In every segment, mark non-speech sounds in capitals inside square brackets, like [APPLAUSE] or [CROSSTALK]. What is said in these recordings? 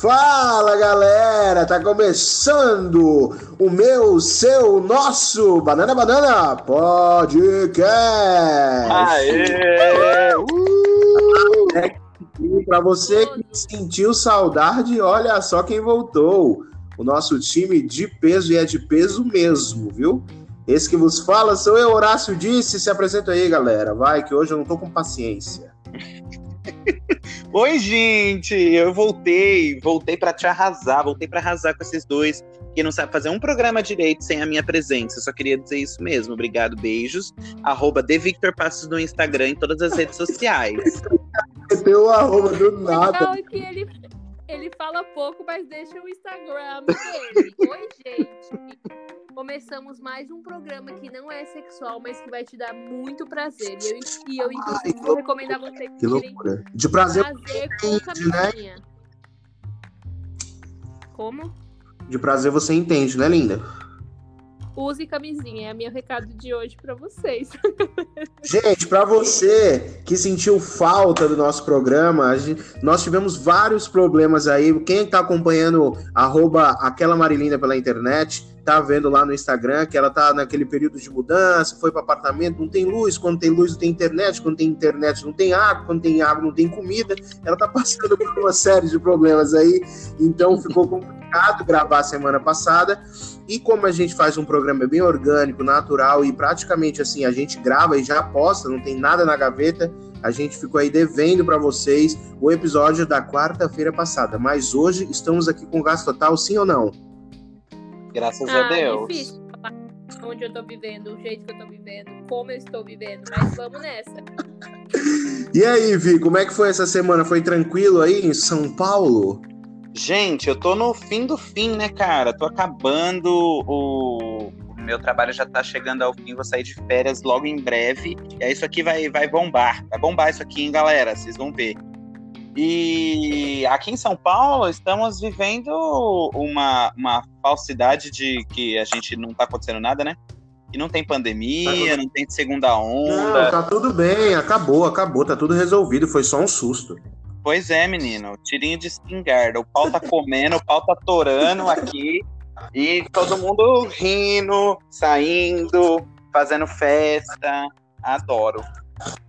Fala galera, tá começando o meu, seu, nosso Banana Banana Podcast. Aê! Uh! Para você que sentiu saudade, olha só quem voltou. O nosso time de peso e é de peso mesmo, viu? Esse que vos fala sou eu, Horácio Disse. Se apresenta aí, galera. Vai, que hoje eu não tô com paciência. [LAUGHS] Oi, gente! Eu voltei, voltei para te arrasar, voltei para arrasar com esses dois que não sabem fazer um programa direito sem a minha presença. Eu só queria dizer isso mesmo. Obrigado, beijos. Arroba Victor Passos no Instagram e todas as redes sociais. [LAUGHS] Meteu o arroba do nada. É que ele, ele fala pouco, mas deixa o Instagram dele. Oi, gente! Começamos mais um programa que não é sexual, mas que vai te dar muito prazer. E eu, e eu inclusive, vou recomendar vocês Que loucura. De prazer, prazer com entende, né? Como? de prazer você entende, né, linda? Use camisinha. É o meu recado de hoje pra vocês. [LAUGHS] Gente, para você que sentiu falta do nosso programa, a gente- nós tivemos vários problemas aí. Quem tá acompanhando arroba aquela Marilinda pela internet, tá vendo lá no Instagram que ela tá naquele período de mudança, foi para apartamento, não tem luz, quando tem luz não tem internet, quando tem internet não tem água, quando tem água não tem comida. Ela tá [LAUGHS] passando por uma série de problemas aí, então ficou complicado gravar semana passada. E como a gente faz um programa bem orgânico, natural e praticamente assim, a gente grava e já posta, não tem nada na gaveta, a gente ficou aí devendo para vocês o episódio da quarta-feira passada. Mas hoje estamos aqui com gasto total, sim ou não? Graças a ah, Deus. difícil falar onde eu tô vivendo, o jeito que eu tô vivendo, como eu estou vivendo, mas vamos nessa. [LAUGHS] E aí, Vi, como é que foi essa semana? Foi tranquilo aí em São Paulo? Gente, eu tô no fim do fim, né, cara? Tô acabando o. o Meu trabalho já tá chegando ao fim, vou sair de férias logo em breve. E aí isso aqui vai, vai bombar. Vai bombar isso aqui, hein, galera? Vocês vão ver. E aqui em São Paulo estamos vivendo uma, uma falsidade de que a gente não tá acontecendo nada, né? Que não tem pandemia, não tem segunda Não, onda. tá tudo bem, acabou, acabou, tá tudo resolvido, foi só um susto. Pois é, menino. Tirinho de espingarda. O pau tá comendo, o pau tá torando aqui. E todo mundo rindo, saindo, fazendo festa. Adoro.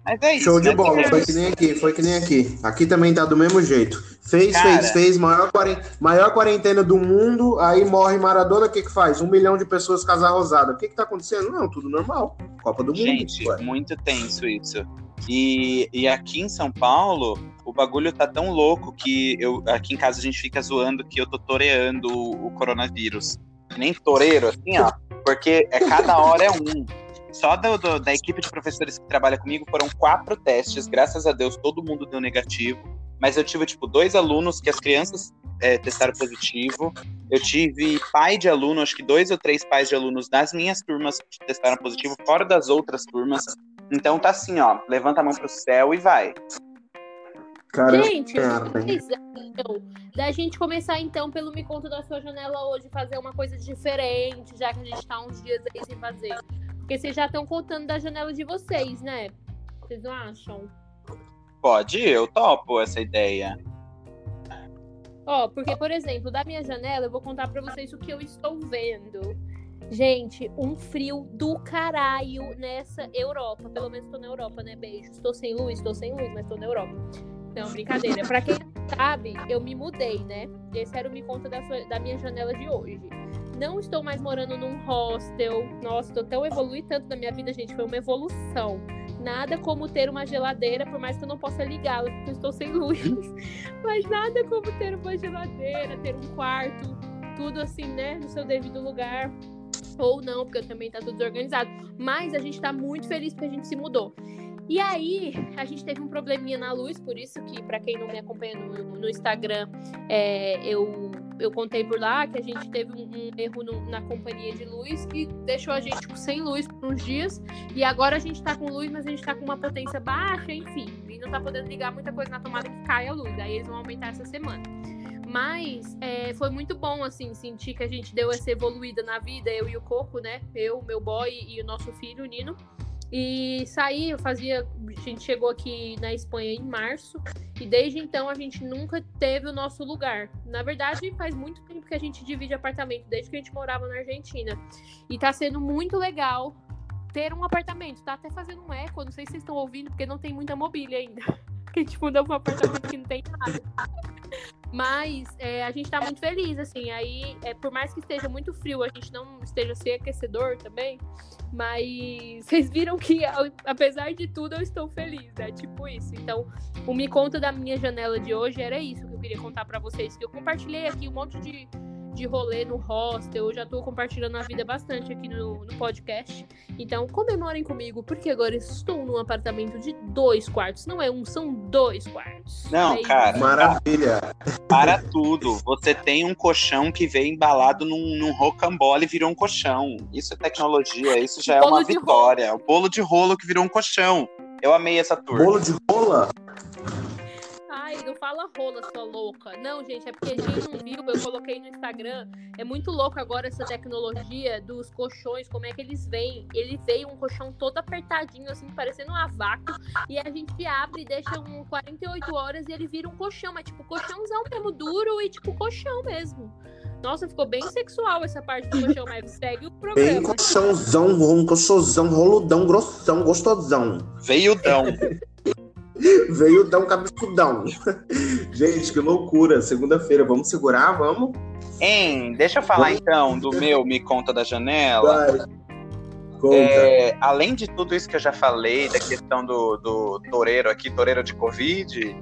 Mas é isso. Show de né? bola, foi que nem aqui, foi que nem aqui. Aqui também tá do mesmo jeito. Fez, Cara. fez, fez, maior, maior quarentena do mundo, aí morre Maradona, o que que faz? Um milhão de pessoas casar rosada. O que que tá acontecendo? Não, tudo normal. Copa do Mundo. Gente, muito tenso isso. E, e aqui em São Paulo, o bagulho tá tão louco que eu, aqui em casa a gente fica zoando que eu tô toreando o, o coronavírus. Nem toureiro, assim, ó. Porque é cada hora é um. Só do- do- da equipe de professores que trabalha comigo foram quatro testes. Graças a Deus, todo mundo deu negativo. Mas eu tive, tipo, dois alunos que as crianças é, testaram positivo. Eu tive pai de aluno, acho que dois ou três pais de alunos das minhas turmas que testaram positivo, fora das outras turmas. Então tá assim, ó, levanta a mão pro céu e vai. Cara, Gente, acham da gente começar então pelo Me Conta da Sua Janela hoje, fazer uma coisa diferente, já que a gente tá uns dias aí sem fazer. Porque vocês já estão contando da janela de vocês, né? Vocês não acham? Pode, eu topo essa ideia. Ó, porque, por exemplo, da minha janela, eu vou contar pra vocês o que eu estou vendo. Gente, um frio do caralho nessa Europa. Pelo menos tô na Europa, né? Beijo. Estou sem luz, estou sem luz, mas tô na Europa. Não, brincadeira. Pra quem sabe, eu me mudei, né? Esse era o Me Conta da, sua- da minha janela de hoje. Não estou mais morando num hostel. Nossa, tô tão evolui tanto na minha vida, gente. Foi uma evolução. Nada como ter uma geladeira, por mais que eu não possa ligá-la, porque eu estou sem [LAUGHS] luz. Mas nada como ter uma geladeira, ter um quarto, tudo assim, né, no seu devido lugar. Ou não, porque também tá tudo desorganizado. Mas a gente tá muito feliz porque a gente se mudou. E aí, a gente teve um probleminha na luz, por isso que, pra quem não me acompanha no, no Instagram, é, eu, eu contei por lá que a gente teve um, um erro no- na companhia de luz que deixou a gente sem luz por uns dias. E agora a gente tá com luz, mas a gente tá com uma potência baixa, enfim. E não tá podendo ligar muita coisa na tomada que cai a luz. Aí eles vão aumentar essa semana. Mas é, foi muito bom, assim, sentir que a gente deu essa evoluída na vida, eu e o Coco, né? Eu, meu boy e o nosso filho, o Nino. E saí, eu fazia. A gente chegou aqui na Espanha em março. E desde então a gente nunca teve o nosso lugar. Na verdade, faz muito tempo que a gente divide apartamento, desde que a gente morava na Argentina. E tá sendo muito legal ter um apartamento. Tá até fazendo um eco, não sei se vocês estão ouvindo, porque não tem muita mobília ainda. [LAUGHS] Que a gente mudou pra um apartamento que não tem nada. Mas é, a gente tá muito feliz, assim. Aí, é, por mais que esteja muito frio, a gente não esteja sem aquecedor também. Mas [LAUGHS] vocês viram que, apesar de tudo, eu estou feliz, né? Tipo isso. Então, o Me Conta da minha janela de hoje era isso que eu queria contar para vocês. Que eu compartilhei aqui um monte de de rolê no hostel. Eu já tô compartilhando a vida bastante aqui no, no podcast. Então, comemorem comigo, porque agora estou num apartamento de dois quartos. Não é um, são dois quartos. Não, é cara. Maravilha. Para tudo. Você tem um colchão que veio embalado num, num rocambole e virou um colchão. Isso é tecnologia, isso já é uma vitória. O bolo de rolo que virou um colchão. Eu amei essa turma. Bolo de rola? Ai, não fala rola, sua louca. Não, gente, é porque quem não viu, eu coloquei no Instagram. É muito louco agora essa tecnologia dos colchões, como é que eles vêm. Ele veio um colchão todo apertadinho, assim, parecendo um vácuo. E a gente abre e deixa um 48 horas e ele vira um colchão. Mas, tipo, colchãozão mesmo, duro e, tipo, colchão mesmo. Nossa, ficou bem sexual essa parte do colchão, mas segue o programa. Bem colchãozão, um colchãozão, roludão, grossão, gostosão. Veiudão. [LAUGHS] [LAUGHS] Veio dar um cabeçudão. Gente, que loucura. Segunda-feira, vamos segurar? Vamos? Hein, deixa eu falar vamos. então do meu Me Conta da Janela. Vai. É, além de tudo isso que eu já falei, da questão do, do toureiro aqui, toureiro de Covid,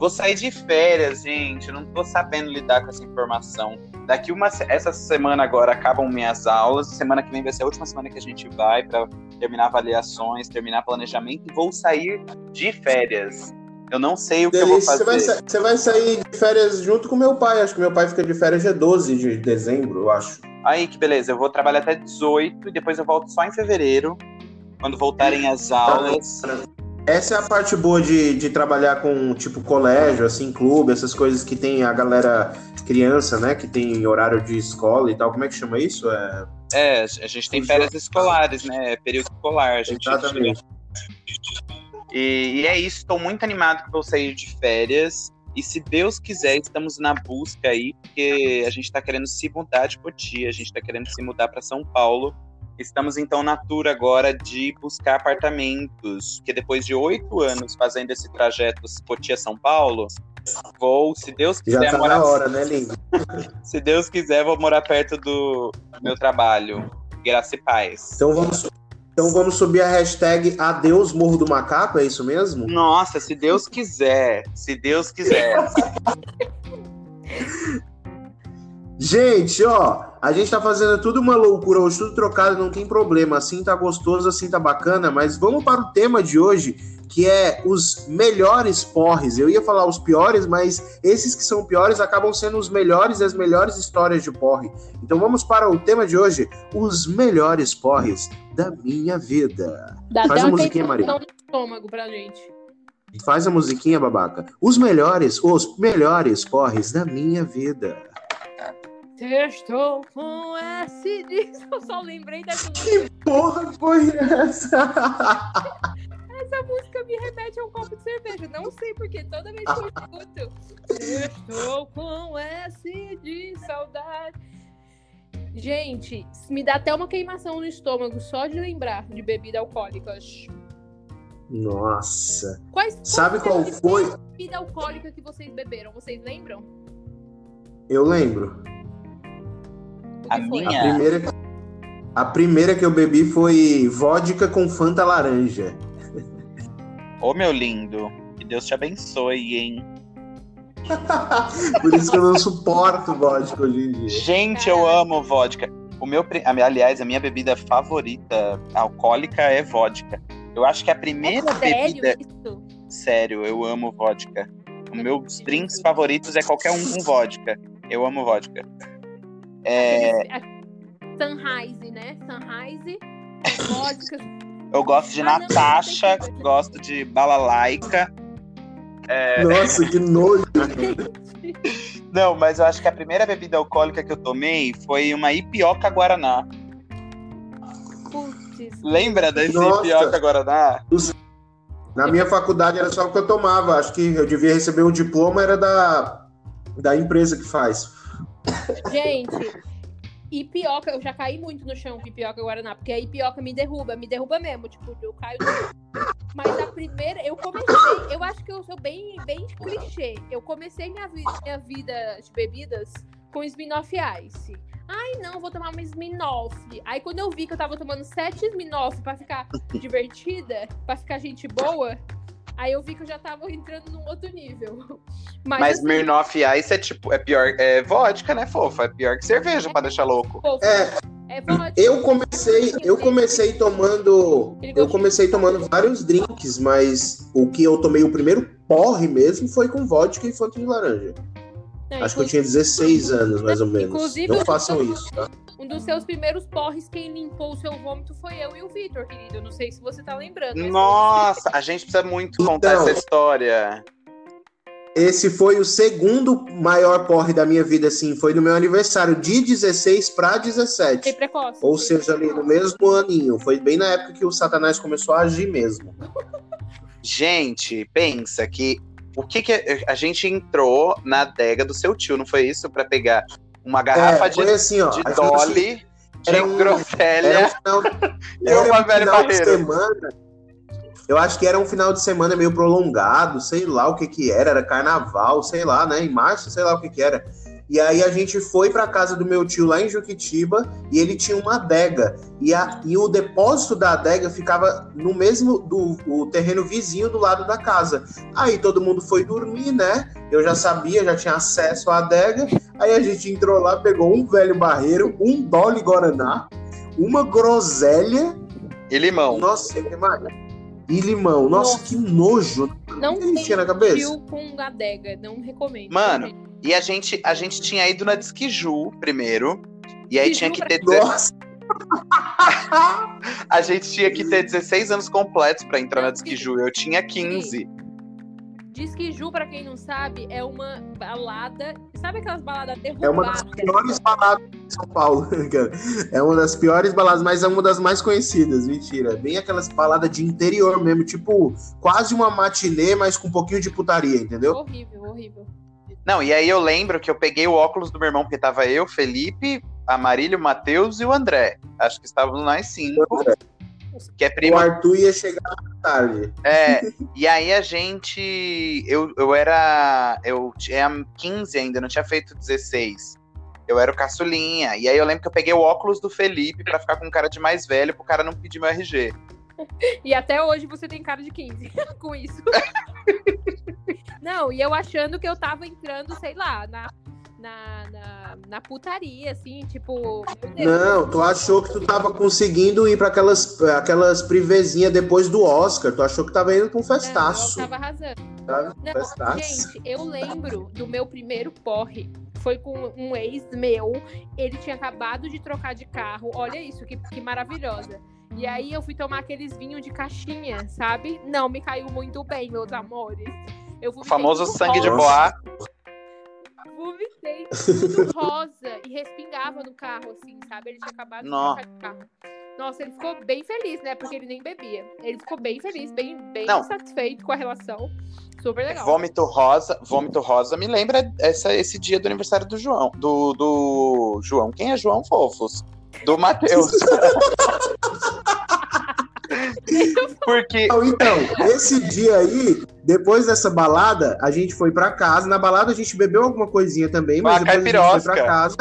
vou sair de férias, gente. Não tô sabendo lidar com essa informação. Daqui uma essa semana agora acabam minhas aulas. Semana que vem vai ser a última semana que a gente vai para terminar avaliações, terminar planejamento e vou sair de férias. Eu não sei o que Delícia. eu vou fazer. Você vai, você vai, sair de férias junto com meu pai. Acho que meu pai fica de férias dia 12 de dezembro, eu acho. Aí, que beleza. Eu vou trabalhar até 18 e depois eu volto só em fevereiro, quando voltarem as aulas. Essa é a parte boa de, de trabalhar com, tipo, colégio, assim, clube, essas coisas que tem a galera criança, né? Que tem horário de escola e tal. Como é que chama isso? É, é a gente tem férias escolares, né? Período escolar. Gente Exatamente. E, e, é isso, estou muito animado que vou sair de férias. E se Deus quiser, estamos na busca aí, porque a gente está querendo se mudar de Cotia, a gente está querendo se mudar para São Paulo. Estamos então na tour agora de buscar apartamentos, que depois de oito anos fazendo esse trajeto Cotia-São Paulo, vou, se Deus quiser, Já tá morar... na hora, né, lindo? [LAUGHS] se Deus quiser, vou morar perto do meu trabalho. Graça e paz. Então vamos então vamos subir a hashtag Adeus Morro do Macaco, é isso mesmo? Nossa, se Deus quiser. Se Deus quiser. [LAUGHS] Gente, ó, a gente tá fazendo tudo uma loucura hoje, tudo trocado, não tem problema. Assim tá gostoso, assim tá bacana, mas vamos para o tema de hoje, que é os melhores porres. Eu ia falar os piores, mas esses que são piores acabam sendo os melhores e as melhores histórias de porre. Então vamos para o tema de hoje, os melhores porres da minha vida. Dá Faz a musiquinha, Maria. no estômago pra gente. Faz a musiquinha, babaca. Os melhores, os melhores porres da minha vida. Estou com S disso. Eu só lembrei dessa música. [LAUGHS] Que porra foi essa? essa música me remete a um copo de cerveja. Não sei porque toda vez que eu escuto, estou com S de saudade. Gente, me dá até uma queimação no estômago só de lembrar de bebida alcoólicas. Nossa. Quais, Sabe qual foi? A bebida alcoólica que vocês beberam? Vocês lembram? Eu lembro. A minha. A primeira, a primeira que eu bebi foi vodka com Fanta laranja. Ô, meu lindo, que Deus te abençoe, hein? [LAUGHS] Por isso que eu não suporto vodka hoje em dia. Gente, eu amo vodka. O meu, aliás, a minha bebida favorita alcoólica é vodka. Eu acho que a primeira é sério bebida. Isso? Sério, eu amo vodka. Os meus drinks favoritos é qualquer um com vodka. Eu amo vodka. É... Sunrise, né? Sunrise. [LAUGHS] Eu gosto de ah, Natasha, não, gosto de Balalaica. É... Nossa, que nojo! [LAUGHS] não, mas eu acho que a primeira bebida alcoólica que eu tomei foi uma Ipioca Guaraná. antes. Lembra desse Nossa. Pioca Guaraná? Na minha faculdade era só o que eu tomava. Acho que eu devia receber o diploma, era da, da empresa que faz. Gente, e pioca, eu já caí muito no chão com pioca Guaraná, porque aí pioca me derruba, me derruba mesmo, tipo, eu caio. Mas a primeira, eu comecei, eu acho que eu sou bem, bem clichê. Eu comecei minha, vi- minha vida de bebidas com Smirnoff Ice. Ai, não, vou tomar uma Smirnoff. Aí quando eu vi que eu tava tomando sete Smirnoff pra ficar divertida, pra ficar gente boa, aí eu vi que eu já tava entrando num outro nível. [LAUGHS] Mas, Mas assim, Smirnoff Ice é tipo, é pior, é vodka, né, fofa? É pior que cerveja pra deixar louco. pô, É, é vodka. eu comecei, eu comecei tomando, eu comecei tomando vários drinks, mas o que eu tomei o primeiro porre mesmo foi com vodka e fonte de laranja. Não, Acho que eu tinha 16 anos, mais ou menos. Inclusive, Não façam isso, tá? Um dos seus primeiros porres, quem limpou o seu vômito foi eu e o Vitor, querido. Eu não sei se você tá lembrando. Nossa, a gente precisa muito contar Então. essa história. Esse foi o segundo maior porre da minha vida, assim. Foi no meu aniversário, de 16 para Tem 17. precoce. Ou seja, ali no mesmo aninho. Foi bem na época que o Satanás começou a agir mesmo. Gente, pensa que o que que a, a gente entrou na adega do seu tio, não foi isso? Pra pegar uma garrafa É, de, assim, ó. de gente- Dolly, de um- final, [LAUGHS] e uma um velha final de semana. Eu acho que era um final de semana meio prolongado, sei lá o que que era, era carnaval, sei lá, né? Em março, sei lá o que que era. E aí a gente foi pra casa do meu tio lá em Juquitiba e ele tinha uma adega. E, a, e o depósito da adega ficava no mesmo do o terreno vizinho do lado da casa. Aí todo mundo foi dormir, né? Eu já sabia, já tinha acesso à adega. Aí a gente entrou lá, pegou um velho barreiro, um Dolly Guaraná, uma groselha E limão. nossa, que mais? E limão. Nossa, Nossa. que nojo. Não o que ele tem tinha na cabeça? tio com adega, não recomendo. Mano, E a gente, a gente tinha ido na Disquiju primeiro. E aí Disquiju tinha que ter. Nossa, [LAUGHS] A gente tinha que ter 16 anos completos pra entrar na Disquiju. Eu tinha 15. Diz que Ju, pra quem não sabe, é uma balada. Sabe aquelas baladas é uma das derrubadas? piores baladas de São Paulo, [LAUGHS] cara. É uma das piores baladas, mas é uma das mais conhecidas. Mentira. Bem aquelas baladas de interior mesmo, tipo, quase uma matinê, mas com um pouquinho de putaria, entendeu? Horrível, horrível. Não, e aí eu lembro que eu peguei o óculos do meu irmão, porque tava eu, Felipe, a Marília, o Matheus e o André. Acho que estávamos nós cinco. Que é O primo. Arthur ia chegar tarde. É, e aí a gente. Eu, eu era. Eu tinha 15 ainda, não tinha feito 16. Eu era o caçulinha. E aí eu lembro que eu peguei o óculos do Felipe pra ficar com um cara de mais velho, pro cara não pedir meu RG. [LAUGHS] E até hoje você tem cara de 15 [LAUGHS] com isso. [LAUGHS] Não, e eu achando que eu tava entrando, sei lá, na, na, na, na putaria, assim, tipo. Não, tu achou que tu tava conseguindo ir pra aquelas, aquelas privezinhas depois do Oscar. Tu achou que tava indo pra um Não, eu festaço. tava arrasando. Tá? Não, Festaço. gente, eu lembro do meu primeiro porre. Foi com um ex meu. Ele tinha acabado de trocar de carro. Olha isso, que, que maravilhosa. E aí eu fui tomar aqueles vinhos de caixinha, sabe? Não me caiu muito bem, meus amores. Eu O famoso sangue de rosa, boa. Vomitei [LAUGHS] tudo rosa e respingava no carro, assim, sabe? Ele tinha acabado de trocar de carro. Nossa, ele ficou bem feliz, né? Porque ele nem bebia. Ele ficou bem feliz, bem, bem Não. satisfeito com a relação. Super legal. Vômito rosa, vômito rosa me lembra essa, esse dia do aniversário do João. Do, do João. Quem é João Fofos? Do Matheus. [LAUGHS] Porque. Então, esse dia aí, depois dessa balada, a gente foi pra casa. Na balada a gente bebeu alguma coisinha também, mas Uma depois a gente caipirosca. foi pra casa.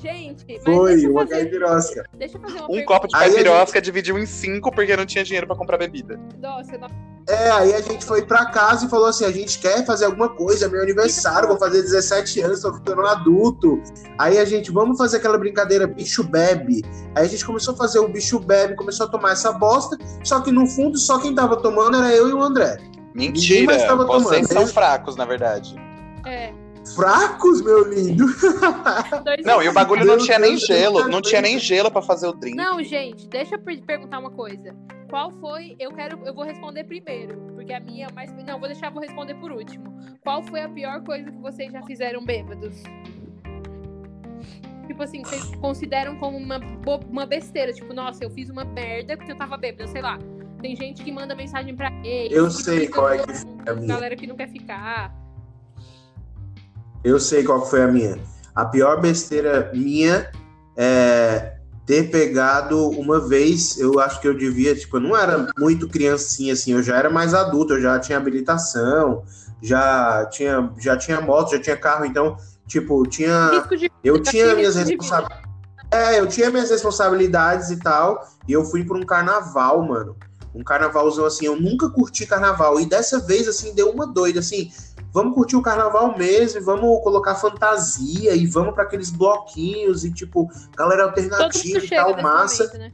Gente, mas Foi, deixa, eu uma fazer, caipirosca. deixa eu fazer uma Um pergunta. copo de caipirosca dividiu em cinco porque não tinha dinheiro pra comprar bebida. Nossa, não- É, aí a gente foi pra casa e falou assim: a gente quer fazer alguma coisa, é meu aniversário, vou fazer 17 anos, tô ficando adulto. Aí a gente, vamos fazer aquela brincadeira bicho bebe. Aí a gente começou a fazer o bicho bebe, começou a tomar essa bosta, só que no fundo só quem tava tomando era eu e o André. Mentira, vocês tomando. são fracos, na verdade. é. Fracos, meu lindo. Não, e o bagulho não tinha nem Deus, gelo, não tinha nem gelo pra fazer o drink. Não, gente, deixa eu per- perguntar uma coisa. Qual foi? Eu quero, eu vou responder primeiro, porque a minha é mais. Não, vou deixar, vou responder por último. Qual foi a pior coisa que vocês já fizeram bêbados? tipo assim, vocês consideram como uma, uma besteira. Tipo, nossa, eu fiz uma merda porque eu tava bêbada, sei lá. Tem gente que manda mensagem pra ex. Eu que sei qual é que a minha. Galera que não quer ficar. Eu sei qual foi a minha. A pior besteira minha é ter pegado uma vez, eu acho que eu devia, tipo, eu não era muito criancinha assim, eu já era mais adulto, eu já tinha habilitação, já tinha, já tinha moto, já tinha carro, então, tipo, tinha eu tinha minhas responsabilidades. É, eu tinha minhas responsabilidades e tal. E eu fui para um carnaval, mano. Um carnavalzão assim. Eu nunca curti carnaval. E dessa vez, assim, deu uma doida, assim. Vamos curtir o carnaval mesmo, e vamos colocar fantasia e vamos para aqueles bloquinhos e tipo, galera alternativa e tal, massa. momento, né?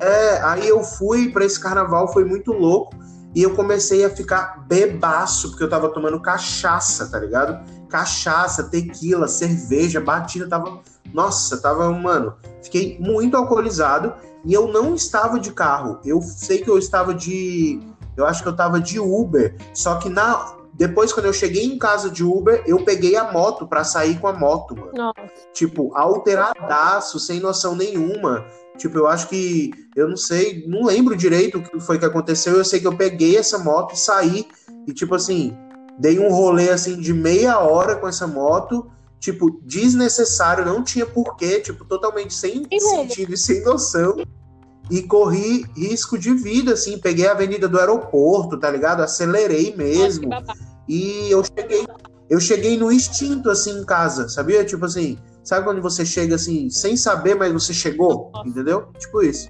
É, aí eu fui pra esse carnaval, foi muito louco. E eu comecei a ficar bebaço, porque eu tava tomando cachaça, tá ligado? Cachaça, tequila, cerveja, batida, tava. Nossa, tava, mano. Fiquei muito alcoolizado e eu não estava de carro. Eu sei que eu estava de. Eu acho que eu tava de Uber. Só que na. Depois, quando eu cheguei em casa de Uber, eu peguei a moto pra sair com a moto, mano Nossa. tipo, alteradaço, sem noção nenhuma. Tipo, eu acho que, eu não sei, não lembro direito o que foi que aconteceu. Eu sei que eu peguei essa moto e saí. E, tipo assim, dei um rolê assim de meia hora com essa moto. Tipo, desnecessário, não tinha porquê, tipo, totalmente sem rumo. sentido e sem noção. E corri risco de vida, assim, peguei a avenida do aeroporto, tá ligado? Acelerei Nossa, mesmo. babado. E eu cheguei, eu cheguei no instinto assim em casa, sabia? Tipo assim, sabe quando você chega assim, sem saber, mas você chegou, entendeu? Tipo isso.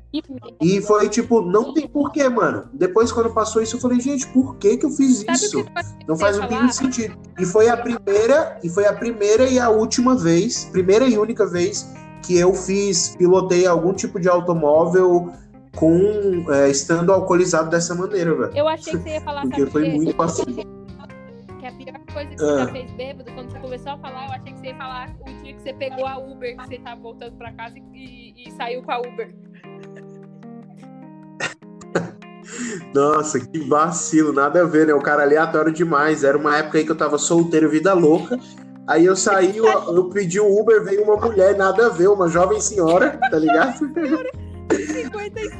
E- foi tipo, não tem porquê, mano. Depois quando passou isso, eu falei, gente, por que que eu fiz isso? Não faz o mínimo falar? sentido. E foi a primeira, e foi a primeira e a última vez, primeira e única vez que eu fiz, pilotei algum tipo de automóvel com é, estando alcoolizado dessa maneira, velho. Eu achei que você ia falar, Porque foi muito passivo. [LAUGHS] Coisa que Ah. você já fez bêbado, quando você começou a falar, eu achei que você ia falar o dia que você pegou a Uber, que você tava voltando pra casa e, e saiu com a Uber. [LAUGHS] Nossa, que vacilo, nada a ver, né? O cara aleatório demais. Era uma época aí que eu tava solteiro, vida louca. Aí eu saí, eu, eu pedi o Uber, veio uma mulher, nada a ver, uma jovem senhora, tá ligado? [LAUGHS] 55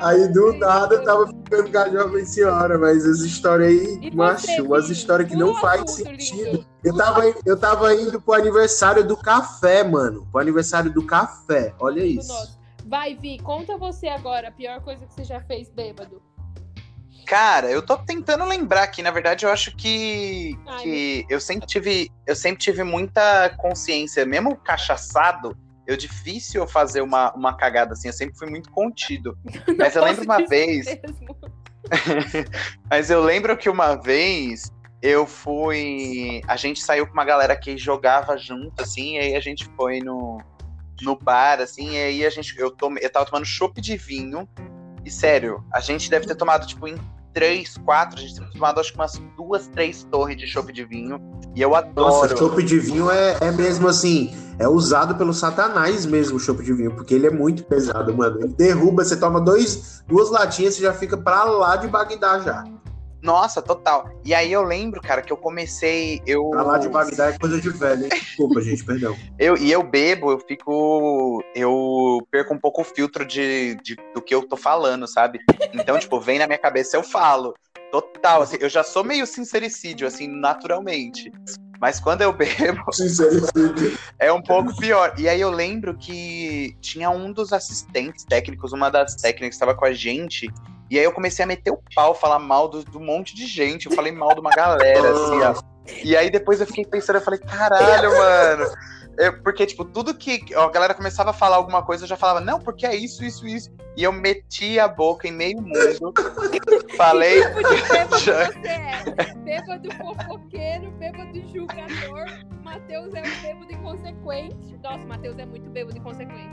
Aí do nada eu tava ficando com a jovem senhora, mas as histórias aí, E macho, você, umas Gui? histórias que não faz sentido. Eu tava, eu tava indo pro aniversário do café, mano. Pro aniversário do café, olha isso. nosso. Vai, Vi, conta você agora a pior coisa que você já fez bêbado. Cara, eu tô tentando lembrar aqui. Na verdade, eu acho que, Ai, que eu sempre tive, eu sempre tive muita consciência, mesmo cachaçado, eu difícil eu fazer uma, uma cagada assim. Eu sempre fui muito contido. [LAUGHS] Mas eu lembro uma vez, [LAUGHS] mas eu lembro que uma vez eu fui, a gente saiu com uma galera que jogava junto assim, e aí a gente foi no no bar assim, e aí a gente eu tomei, eu tava tomando chopp de vinho. E sério, a gente deve ter tomado tipo em três, quatro, a gente ter tomado acho que umas duas, três torres de chopp de vinho. E eu Nossa, adoro. chopp de vinho é, é mesmo assim, é usado pelo satanás mesmo o chopp de vinho, porque ele é muito pesado, mano. Ele derruba, você toma dois, duas latinhas, você já fica pra lá de Bagdá já. Nossa, total. E aí eu lembro, cara, que eu comecei. Eu, Pra lá de Bagdá é coisa de velho, hein? Desculpa, gente, perdão. [LAUGHS] eu E eu bebo, eu fico. Eu perco um pouco o filtro de, de- do que eu tô falando, sabe? Então, tipo, vem na minha cabeça, eu falo. Total, assim, eu já sou meio sincericídio, assim, naturalmente. Mas quando eu bebo, [LAUGHS] [LAUGHS] é um pouco pior. E aí eu lembro que tinha um dos assistentes técnicos, uma das técnicas que estava com a gente. E aí eu comecei a meter o pau, falar mal do, do monte de gente. Eu falei mal de uma galera, assim, ó. [LAUGHS] E aí depois eu fiquei pensando, eu falei, caralho, mano. É, porque, tipo, tudo que a galera começava a falar alguma coisa, eu já falava, não, porque é isso, isso, isso. E eu meti a boca em meio mundo. [LAUGHS] falei. Tipo de bêbado você é? Bêbado [LAUGHS] fofoqueiro, bêbado julgador. Matheus é um bêbado inconsequente. Nossa, Matheus é muito bêbado inconsequente.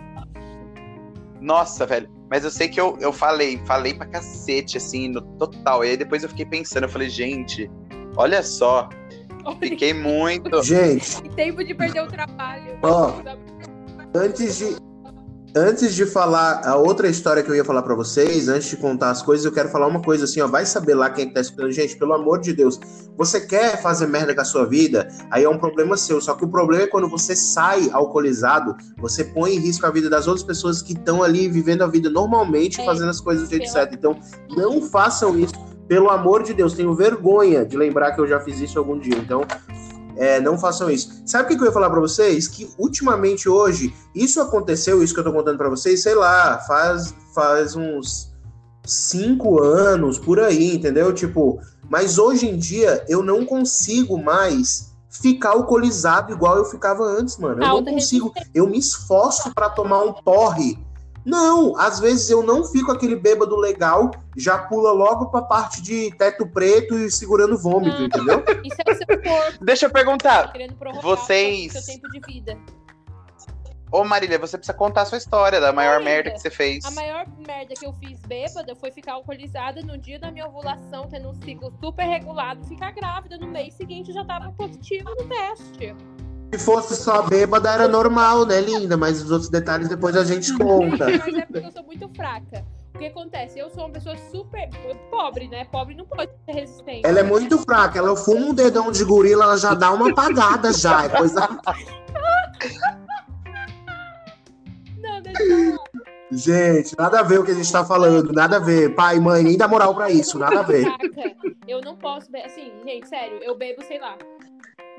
Nossa, velho. Mas eu sei que eu, eu falei, falei pra cacete, assim, no total. E aí depois eu fiquei pensando, eu falei, gente, olha só, fiquei muito. Gente, em tempo de perder o trabalho. Ó. antes de, antes de falar a outra história que eu ia falar para vocês, antes de contar as coisas, eu quero falar uma coisa assim, ó, vai saber lá quem é que tá escutando, gente, pelo amor de Deus, você quer fazer merda com a sua vida, aí é um problema seu, só que o problema é quando você sai alcoolizado, você põe em risco a vida das outras pessoas que estão ali vivendo a vida normalmente, É. fazendo as coisas do jeito certo, então não façam isso, pelo amor de Deus, tenho vergonha de lembrar que eu já fiz isso algum dia, então é, não façam isso. Sabe o que eu ia falar pra vocês? Que ultimamente hoje, isso aconteceu, isso que eu tô contando pra vocês, sei lá, faz, faz uns cinco anos por aí, entendeu? Tipo, mas hoje em dia eu não consigo mais ficar alcoolizado igual eu ficava antes, mano. Eu não consigo. Eu me esforço pra tomar um porre. Não, às vezes eu não fico aquele bêbado legal, já pula logo pra parte de teto preto e segurando vômito, Não. entendeu? [LAUGHS] Isso é o seu corpo Deixa eu perguntar. querendo prorrogar Vocês- o seu tempo de vida. Ô, Marília, você precisa contar a sua história da maior Marília, merda que você fez. A maior merda que eu fiz bêbada foi ficar alcoolizada no dia da minha ovulação, tendo um ciclo super regulado, ficar grávida no mês seguinte já tava positivo no teste. Se fosse só bêbada, era normal, né, linda? Mas os outros detalhes depois a gente conta. Mas é porque eu sou muito fraca. O que acontece? Eu sou uma pessoa super pobre, né? Pobre não pode ter resistência. Ela é muito fraca, ela fuma um dedão de gorila, ela já dá uma apagada já. É coisa... Não, deixa eu falar. Gente, nada a ver o que a gente tá falando, nada a ver. Pai, mãe, nem dá moral pra isso, nada a ver. Eu não posso beber. Assim, gente, sério, eu bebo, sei lá.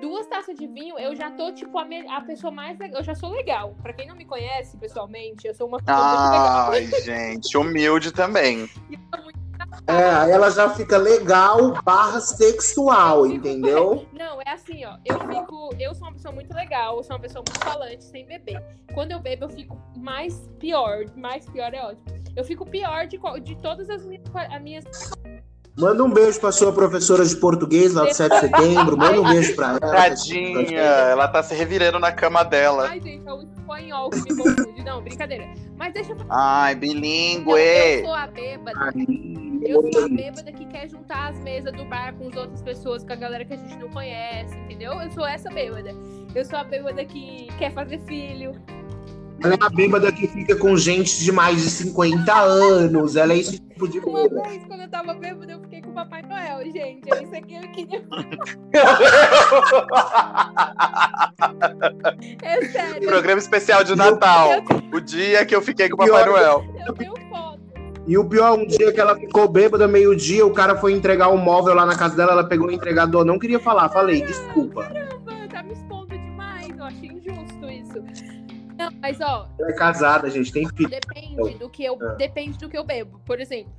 Duas taças de vinho, eu já tô, tipo, a, me- a pessoa mais legal. Eu já sou legal. Pra quem não me conhece pessoalmente, eu sou uma pessoa muito legal. Ai, [LAUGHS] gente, humilde também. E eu sou muito É, aí ela já fica legal barra sexual, fico- entendeu? [LAUGHS] Não, é assim, ó. Eu fico. Eu sou uma pessoa muito legal, eu sou uma pessoa muito falante, sem beber. Quando eu bebo, eu fico mais pior. Mais pior é ótimo. Eu fico pior de, qual- de todas as minhas. As minhas Manda um beijo pra sua professora de português lá do 7 de setembro, [LAUGHS] manda um beijo pra ela. Tadinha, ela tá se revirando na cama dela. Ai, gente, é o espanhol que me confunde. Não, brincadeira. Mas deixa eu falar. Ai, bilíngue. eu sou a bêbada. Eu sou a bêbada que quer juntar as mesas do bar com as outras pessoas, com a galera que a gente não conhece, entendeu? Eu sou essa bêbada. Eu sou a bêbada que quer fazer filho. Ela é a bêbada que fica com gente de mais de 50 anos. Ela é esse tipo de Uma vez, quando eu tava bêbada, eu fiquei com o Papai Noel, gente. É isso aqui eu queria. É sério. Programa especial de Natal. O dia que eu fiquei com o Papai Pior- Noel. Eu tenho foto. E o pior, um dia que ela ficou bêbada, meio-dia, o cara foi entregar o móvel lá na casa dela, ela pegou o entregador, não queria falar, falei, desculpa. Não, mas ó, Ela é casada, gente, tem filho. Depende do que eu, É. depende do que eu bebo. Por exemplo,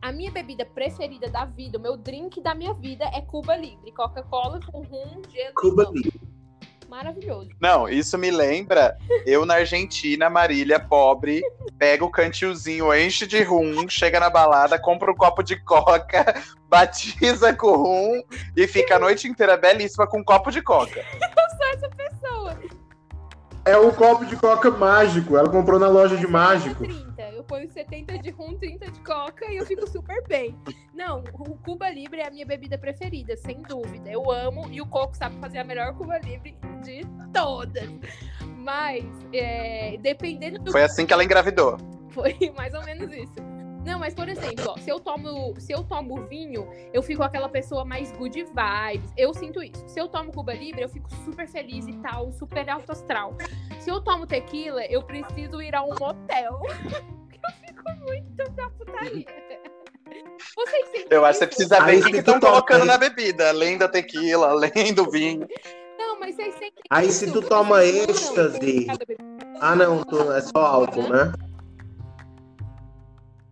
a minha bebida preferida da vida, o meu drink da minha vida é Cuba Libre, Coca-Cola com rum, gelo, Cuba limão. Libre. Maravilhoso. Não, isso me lembra eu na Argentina, Marília, pobre, pega o cantilzinho, enche de rum, chega na balada, compra um copo de coca, [LAUGHS] batiza com rum e fica a noite inteira belíssima com um copo de coca. [LAUGHS] Eu sou essa pessoa. É um copo de coca mágico, ela comprou na loja de Eu mágico. 30. Eu ponho 70 de rum, 30 de coca e eu fico super bem. Não, o Cuba Libre é a minha bebida preferida, sem dúvida. Eu amo e o Coco sabe fazer a melhor Cuba Libre de todas. Mas, é, dependendo do Foi assim que ela engravidou. Foi mais ou menos isso. Não, mas por exemplo, ó, se eu tomo, se eu tomo vinho, eu fico aquela pessoa mais good vibes. Eu sinto isso. Se eu tomo Cuba Libre, eu fico super feliz e tal, super alto astral. Se eu tomo tequila, eu preciso ir a um motel. [LAUGHS] Porque eu fico muito na putaria. Vocês sentem Eu acho que você precisa ver o que estão tu toma- colocando na bebida, além da tequila, além do vinho. Não, mas vocês sentem Aí se tu toma êxtase-? Ah, não, tu- é só álcool, né?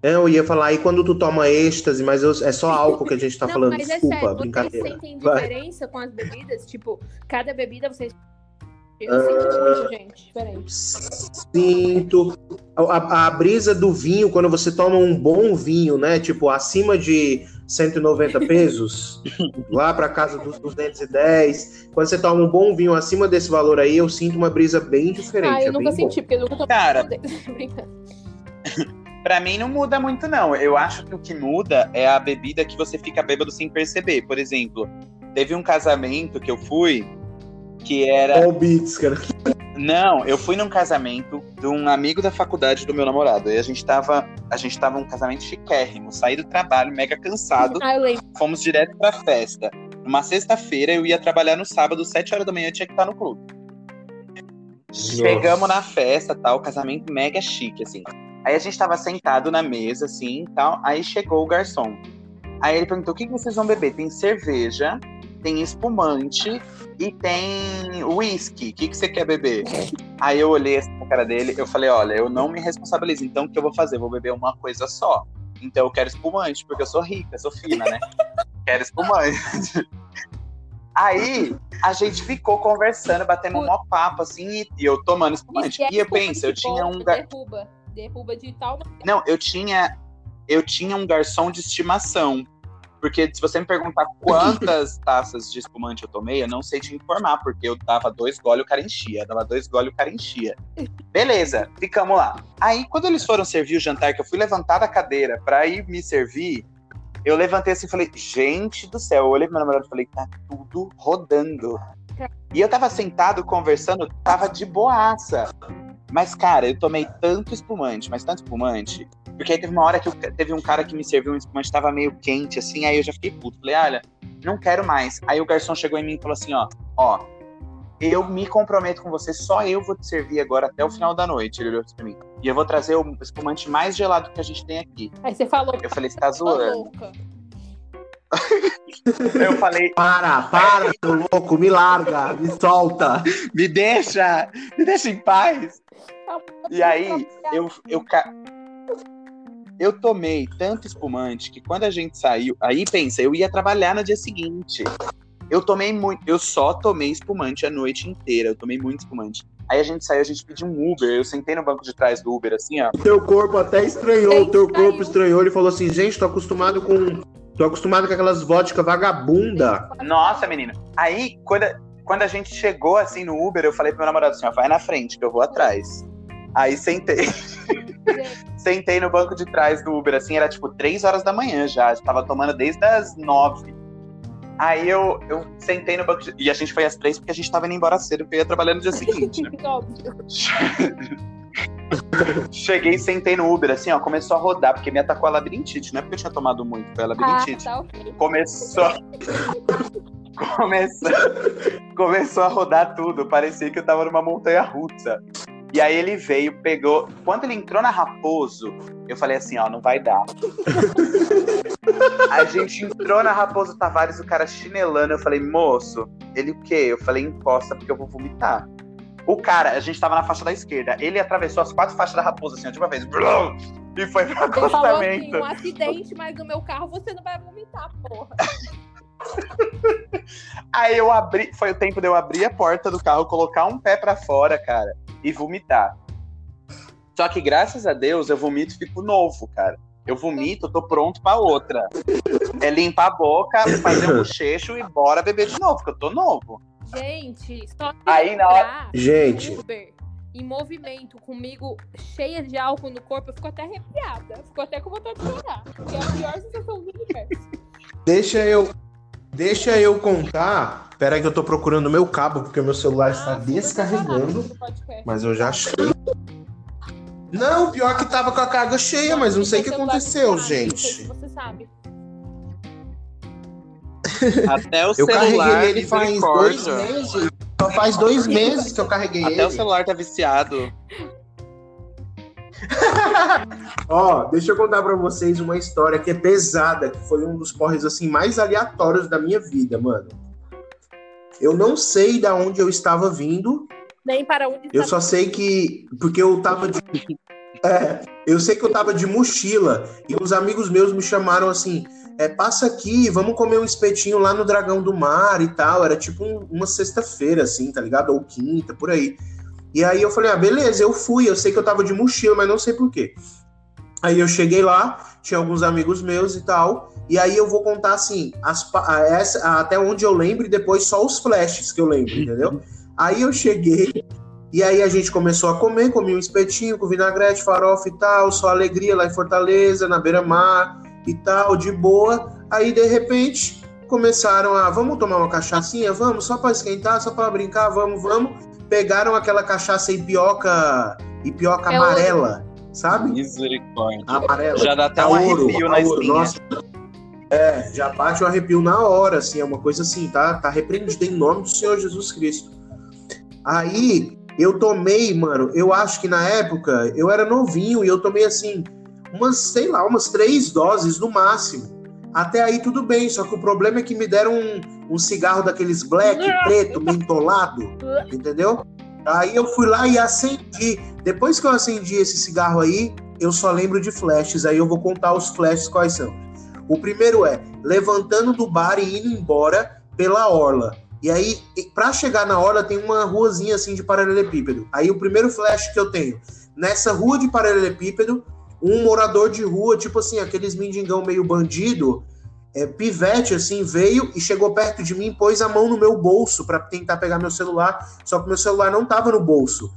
É, Eu ia falar aí quando tu toma êxtase, mas eu- é só álcool que a gente tá Não, falando. mas é Desculpa, sério, brincadeira. vocês sentem Vai. diferença com as bebidas? Tipo, cada bebida vocês. Eu Ah. sinto muito, gente. Peraí. Sinto. A, a brisa do vinho, quando você toma um bom vinho, né? Tipo, acima de 190 pesos, [LAUGHS] lá pra casa dos 210. Quando você toma um bom vinho acima desse valor aí, eu sinto uma brisa bem diferente. Ah, eu é nunca senti, porque eu nunca tomei. Cara. [LAUGHS] Brincando. Pra mim não muda muito, não. Eu acho que o que muda é a bebida que você fica bêbado sem perceber. Por exemplo, teve um casamento que eu fui que era. All beats, cara. Não, eu fui num casamento de um amigo da faculdade do meu namorado. E a gente tava, a gente tava um casamento chiquérrimo, saí do trabalho, mega cansado, Ah, eu lembro. fomos direto pra festa. Numa sexta-feira eu ia trabalhar no sábado, sete horas da manhã eu tinha que estar no clube. Chegamos na festa, tal, casamento mega chique, assim. Aí a gente tava sentado na mesa, assim, tal. Aí chegou o garçom. Aí ele perguntou: o que que vocês vão beber? Tem cerveja, tem espumante e tem whisky. O que, que você quer beber? [LAUGHS] Aí eu olhei assim pra cara dele, eu falei: olha, eu não me responsabilizo. Então o que eu vou fazer? Eu vou beber uma coisa só. Então eu quero espumante, porque eu sou rica, sou fina, né? [LAUGHS] quero espumante. [LAUGHS] Aí a gente ficou conversando, batendo um mó papo, assim, e, e eu tomando espumante. E eu penso, eu tinha um. Derruba. Derruba de tal. Não, eu tinha. Eu tinha um garçom de estimação. Porque se você me perguntar quantas [LAUGHS] taças de espumante eu tomei, eu não sei te informar, porque eu dava dois goles e o cara enchia. Dava dois goles e o cara enchia. Beleza, ficamos lá. Aí, quando eles foram servir o jantar, que eu fui levantar da cadeira pra ir me servir, eu levantei assim e falei, gente do céu, eu olhei pro meu namorado e falei, tá tudo rodando. E eu tava sentado conversando, tava de boaça. Mas, cara, eu tomei tanto espumante, mas tanto espumante. Porque aí teve uma hora que eu- teve um cara que me serviu um espumante, tava meio quente, assim, aí eu já fiquei puto. Falei, olha, não quero mais. Aí o garçom chegou em mim e falou assim, ó, ó, eu me comprometo com você, só eu vou te servir agora até o final da noite. Ele olhou pra mim. E eu vou trazer o espumante mais gelado que a gente tem aqui. Aí você falou. Eu falei, você tá "Ô, zoando? louca. Eu falei, Para, para, seu louco, me larga, me solta. me deixa, me deixa em paz. E aí, eu, eu, ca- eu tomei tanto espumante que quando a gente saiu, aí pensa, eu ia trabalhar no dia seguinte. Eu tomei muito, eu só tomei espumante a noite inteira, eu tomei muito espumante. Aí a gente saiu, a gente pediu um Uber, eu sentei no banco de trás do Uber, assim, ó. O teu corpo até estranhou, o teu corpo estranhou. Ele falou assim, gente, tô acostumado com. Tô acostumado com aquelas vodka vagabunda. Nossa, menina. Aí, quando, a- quando a gente chegou, assim, no Uber, eu falei pro meu namorado assim, ó, vai na frente, que eu vou atrás. Aí sentei. [LAUGHS] Sentei no banco de trás do Uber, assim, era tipo 3 horas da manhã já. Eu tava tomando desde as 9. Aí eu, eu sentei no banco de... E a gente foi às três porque a gente tava indo embora cedo, porque eu ia trabalhar no dia seguinte, né? [LAUGHS] óbvio. [LAUGHS] Cheguei sentei no Uber, assim, ó, começou a rodar, porque me atacou a labirintite. Não é porque eu tinha tomado muito, foi a Ah, labirintite. tá ok. Começou. começou. Começou a rodar tudo. Parecia que eu tava numa montanha russa. E aí ele veio, pegou. Quando ele entrou na Raposo, eu falei assim, ó, não vai dar. a gente entrou na Raposo Tavares, o cara chinelando. Eu falei, moço, ele o quê? Eu falei, encosta, porque eu vou vomitar. O cara, a gente tava na faixa da esquerda. Ele atravessou as quatro faixas da Raposo, assim, de uma vez. Blum, e foi pro Ele falou assim, acostamento. um acidente, mas no meu carro você não vai vomitar, porra. [LAUGHS] Aí eu abri, foi o tempo de eu abrir a porta do carro, colocar um pé pra fora, cara, e vomitar. Só que graças a Deus eu vomito e fico novo, cara. Eu vomito, tô pronto pra outra. É limpar a boca, fazer um bochecho e bora beber de novo, porque eu tô novo. Gente, só Aí, na hora- Gente. Uber em movimento comigo, cheia de álcool no corpo, eu fico até arrepiada. Fico até com vontade de chorar. Que é a pior sensação do universo. Deixa eu. Deixa eu contar. Pera aí que eu tô procurando o meu cabo, porque o meu celular está Ah, super descarregando. Mas eu já achei. Não, pior que tava com a carga cheia, mas não sei o que aconteceu, se gente. Você sabe. Até o Eu carreguei celular, ele faz dois meses. Só faz dois meses que eu carreguei Até ele. o celular tá viciado. [LAUGHS] Ó, deixa eu contar pra vocês uma história que é pesada, que foi um dos porres assim mais aleatórios da minha vida, mano. Eu não sei da onde eu estava vindo, Nem para onde eu só sei que porque eu tava de É, eu sei que eu tava de mochila e uns amigos meus me chamaram assim, é, passa aqui, vamos comer um espetinho lá no Dragão do Mar e tal. Era tipo um- uma sexta-feira, assim, tá ligado? Ou quinta, por aí. E aí eu falei, ah, beleza, eu fui. Eu sei que eu tava de mochila, mas não sei por quê. Aí eu cheguei lá, tinha alguns amigos meus e tal. E aí eu vou contar assim, as a- essa- a- até onde eu lembro e depois só os flashes que eu lembro, entendeu? Aí eu cheguei, e aí a gente começou a comer, comi um espetinho com vinagrete, farofa e tal, só alegria lá em Fortaleza, na beira-mar e tal, de boa. Aí de repente começaram a, vamos tomar uma cachaçinha? Vamos, só para esquentar, só para brincar, vamos, vamos. Pegaram aquela cachaça ipioca, ipioca É amarela, sabe? Misericórdia. Amarela. Já dá até um ouro, arrepio a na ouro. Nossa. É, já bate o arrepio na hora, assim, é uma coisa assim, tá? Tá repreendido em nome do Senhor Jesus Cristo. Aí, eu tomei, mano, eu acho que na época eu era novinho e eu tomei assim, umas, sei lá, umas três doses no máximo. Até aí tudo bem, só que o problema é que me deram um, um cigarro daqueles black, [LAUGHS] preto, mentolado, entendeu? Aí eu fui lá e acendi. Depois que eu acendi esse cigarro aí, eu só lembro de flashes. Aí eu vou contar os flashes quais são. O primeiro é levantando do bar e indo embora pela orla. E aí, pra chegar na orla, tem uma ruazinha assim de paralelepípedo. Aí o primeiro flash que eu tenho, nessa rua de paralelepípedo, um morador de rua, tipo assim, aqueles mendigão meio bandido, é, pivete assim, veio e chegou perto de mim, pôs a mão no meu bolso pra tentar pegar meu celular, só que meu celular não tava no bolso.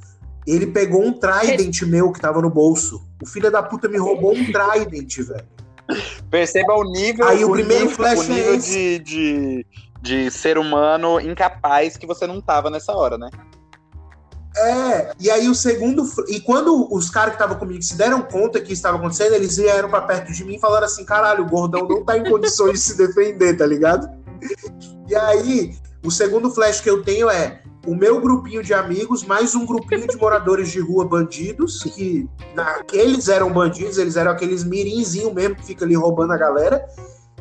Ele pegou um Trident meu que tava no bolso. O filho da puta me roubou um Trident, velho. Perceba o nível, Aí o primeiro nível, flash o é nível esse. de, de, de ser humano incapaz que você não tava nessa hora, né? É, e aí o segundo. E quando os caras que estavam comigo se deram conta que isso estava acontecendo, eles vieram pra perto de mim e falaram assim: caralho, o gordão não tá em condições de se defender, tá ligado? E aí, o segundo flash que eu tenho é o meu grupinho de amigos, mais um grupinho de moradores de rua bandidos, que naqueles eram bandidos, eles eram aqueles mirinzinho mesmo que fica ali roubando a galera.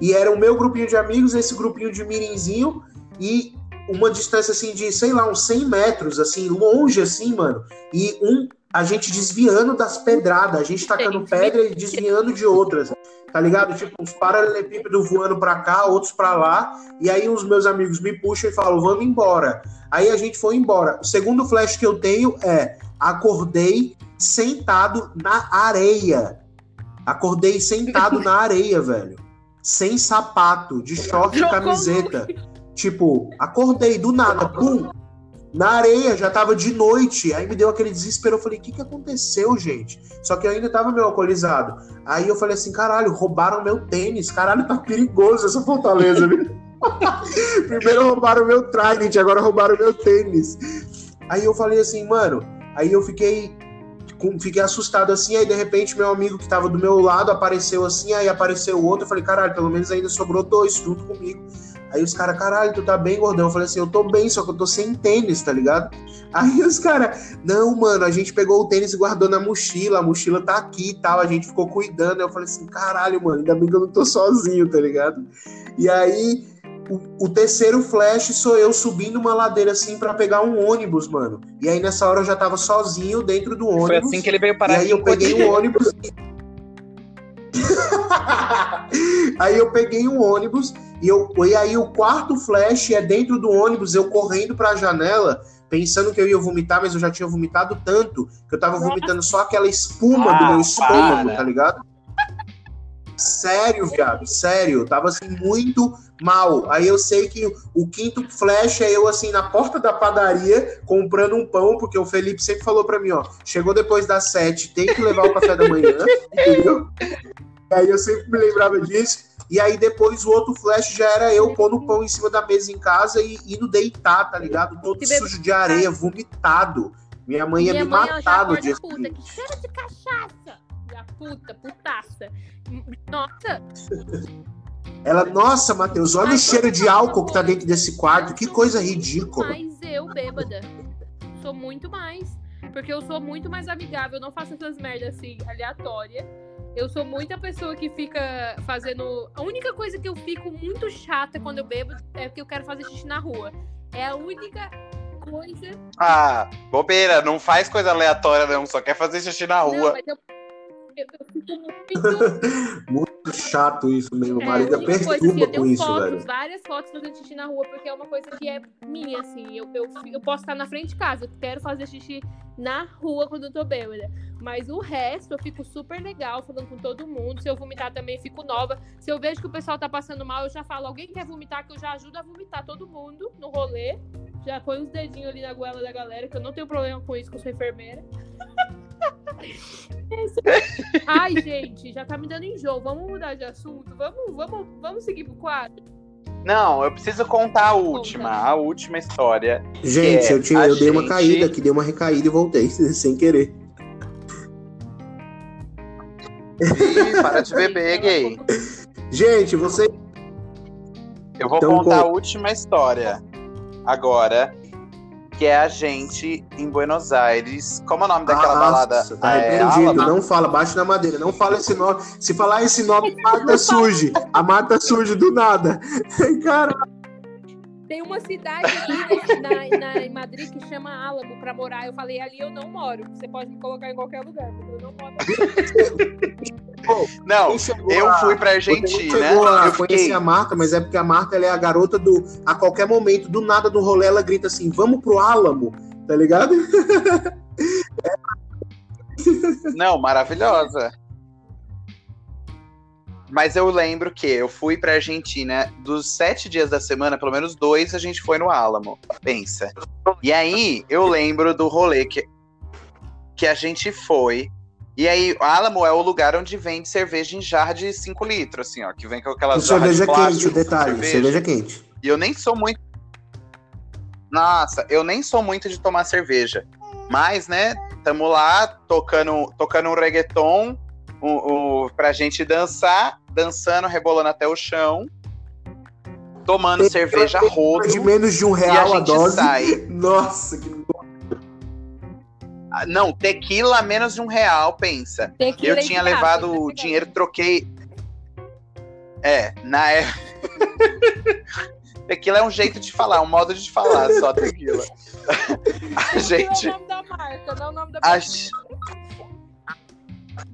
E era o meu grupinho de amigos, esse grupinho de mirinzinho, e uma distância assim de, sei lá, uns 100 metros, assim, longe assim, mano. E um, a gente desviando das pedradas, a gente tacando pedra e desviando de outras, tá ligado? Tipo, uns paralelepípedos voando pra cá, outros pra lá. E aí os meus amigos me puxam e falam, vamos embora. Aí a gente foi embora. O segundo flash que eu tenho é, acordei sentado na areia. Acordei sentado na areia, velho. Sem sapato, de short e camiseta. Tipo, acordei do nada, pum, na areia, já tava de noite. Aí me deu aquele desespero. Eu falei, o que, que aconteceu, gente? Só que eu ainda tava meio alcoolizado. Aí eu falei assim, caralho, roubaram meu tênis. Caralho, tá perigoso essa fortaleza, viu? [LAUGHS] Primeiro roubaram meu Trident, agora roubaram meu tênis. Aí eu falei assim, mano. Aí eu fiquei. Fiquei assustado assim, aí de repente meu amigo que tava do meu lado apareceu assim, aí apareceu o outro, eu falei, caralho, pelo menos ainda sobrou dois junto comigo. Aí os caras, caralho, tu tá bem, gordão? Eu falei assim, eu tô bem, só que eu tô sem tênis, tá ligado? Aí os caras, não, mano, a gente pegou o tênis e guardou na mochila, a mochila tá aqui e tal, a gente ficou cuidando. Eu falei assim, caralho, mano, ainda bem que eu não tô sozinho, tá ligado? E aí, o, o terceiro flash sou eu subindo uma ladeira assim pra pegar um ônibus, mano. E aí nessa hora eu já tava sozinho dentro do ônibus. Foi assim que ele veio E parar aí aqui eu peguei um Cotia. ônibus. [LAUGHS] [LAUGHS] aí eu peguei um ônibus e, eu, e aí o quarto flash é dentro do ônibus, eu correndo pra janela, pensando que eu ia vomitar, mas eu já tinha vomitado tanto que eu tava vomitando só aquela espuma do Ah, meu estômago, para. tá ligado? Sério, viado, sério, eu tava assim muito mal. Aí eu sei que o quinto flash é eu assim na porta da padaria comprando um pão, porque o Felipe sempre falou pra mim, ó, chegou depois das sete, tem que levar o café da manhã, [LAUGHS] entendeu? Aí eu sempre me lembrava disso. E aí depois o outro flash já era eu pondo pão em cima da mesa em casa e indo deitar, tá ligado? Todo sujo de areia, vomitado. Minha mãe ia Minha me mãe matar no dia puta, seguinte. que cheiro de cachaça. Já puta, putaça. Nossa, Ela, nossa, Matheus, olha o cheiro de álcool que tá dentro desse quarto, que coisa ridícula. mas eu bêbada. Sou muito mais. Porque eu sou muito mais amigável. Eu não faço essas merdas assim, aleatória. Eu sou muita pessoa que fica fazendo. A única coisa que eu fico muito chata quando eu bebo é que eu quero fazer xixi na rua. É a única coisa. Ah, bobeira, não faz coisa aleatória, não. Só quer fazer xixi na Não, rua. mas eu, eu, eu fico muito. [LAUGHS] Muito chato isso mesmo. É, O marido a única coisa, assim, perturba eu tenho com isso, fotos, velho. várias fotos fazendo xixi na rua, porque é uma coisa que é minha, assim. Eu, eu, eu posso estar na frente de casa, eu quero fazer xixi na rua quando eu tô bêbada. Mas o resto eu fico super legal, falando com todo mundo. Se eu vomitar também, fico nova. Se eu vejo que o pessoal tá passando mal, eu já falo, alguém quer vomitar, que eu já ajudo a vomitar todo mundo no rolê. Já põe os dedinhos ali na goela da galera, que eu não tenho problema com isso, que eu sou enfermeira. [LAUGHS] [LAUGHS] Ai, gente, já tá me dando enjoo. Vamos mudar de assunto? Vamos, vamos, vamos seguir pro quadro? Não, eu preciso contar a última. A última história. Gente, É, eu, tinha, a eu dei uma gente- caída aqui, dei uma recaída e voltei, [LAUGHS] sem querer. Ih, para de beber, gay. Gente, você. Eu vou Então, contar a última história agora, que é a gente em Buenos Aires. Como é o nome daquela Ah, balada? nossa, Tá é, repreendido. Alamo? Não fala, baixa na madeira. Não fala esse nome. Se falar esse nome, [LAUGHS] a mata surge. A mata surge do nada. [LAUGHS] Cara, Tem uma cidade aqui na, na- em Madrid que chama Álamo pra morar. Eu falei, ali eu não moro. Você pode me colocar em qualquer lugar, porque eu não moro. Não, chegou eu fui pra Argentina. a Eu conhecer fiquei. a Marta, mas é porque a Marta ela é a garota do. A qualquer momento, do nada do rolê, ela grita assim: vamos pro Álamo, tá ligado? [LAUGHS] Não, maravilhosa. Mas eu lembro que eu fui pra Argentina, dos sete dias da semana, pelo menos dois a gente foi no Álamo. Pensa. E aí eu lembro do rolê que, que a gente foi. E aí, o Álamo é o lugar onde vende cerveja em jarra de 5 litros, assim, ó. Que vem com aquelas jarras de cerveja plástico quente, detalhe, cerveja. cerveja quente. E eu nem sou muito. Nossa, eu nem sou muito de tomar cerveja. Mas, né, tamo lá tocando, tocando um reggaeton o, o, pra gente dançar, dançando, rebolando até o chão, tomando Tem- cerveja a rodo. De menos de um E a real a, gente dose. sai. [LAUGHS] Nossa, que Ah, Não, tequila menos de um real, pensa. Tequila Eu tinha graça, levado o dinheiro, troquei. É, na é. [LAUGHS] tequila é um jeito de falar, um modo de falar só tequila. [LAUGHS] A gente. é o nome da marca, não é o nome da A,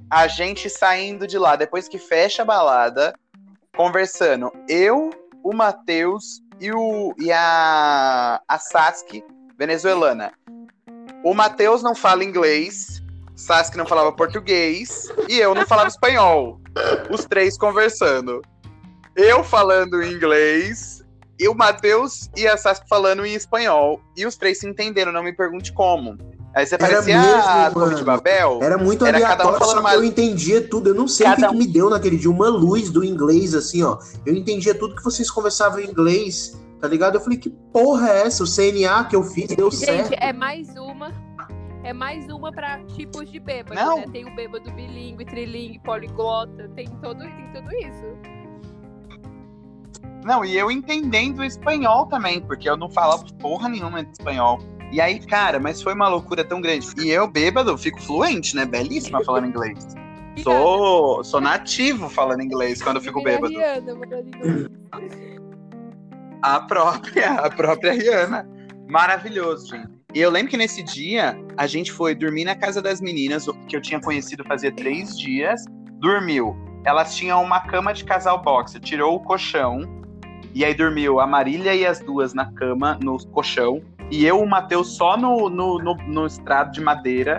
a gente saindo de lá, depois que fecha a balada, conversando. Eu, o Matheus e, o, e a, a Sasuke, venezuelana. O Matheus não fala inglês, Sasuke não falava português e eu não falava espanhol. Os três conversando. Eu falando inglês, e o Matheus e a Sasuke falando em espanhol. E os três se entenderam, não me pergunte como. Aí você Era parecia mesmo, a Torre de Babel. Era muito Era cada um aleatório, falando só que mais- eu entendia tudo. Eu não sei o Cada que, que me deu naquele dia, uma luz do inglês, assim, ó. Eu entendia tudo que vocês conversavam em inglês, tá ligado? Eu falei, que porra é essa? O CNA que eu fiz deu certo. Gente, é mais uma. É mais uma pra tipos de bêbado, Não. né? Tem o bêbado bilíngue, trilingue, poliglota, tem, todo, tem tudo isso. Não, e eu entendendo o espanhol também, porque eu não falava porra nenhuma de espanhol. E aí, cara, mas foi uma loucura tão grande. E eu, bêbado, fico fluente, né? Belíssima falando inglês. [LAUGHS] Sou, sou nativo falando inglês quando eu fico bêbado. A própria, a própria Rihanna. Maravilhoso, gente. E eu lembro que nesse dia a gente foi dormir na casa das meninas, que eu tinha conhecido fazia três dias. Dormiu. Elas tinham uma cama de casal boxe, tirou o colchão. E aí dormiu a Marília e as duas na cama, no colchão. E eu, o Matheus, só no, no, no, no estrado de madeira.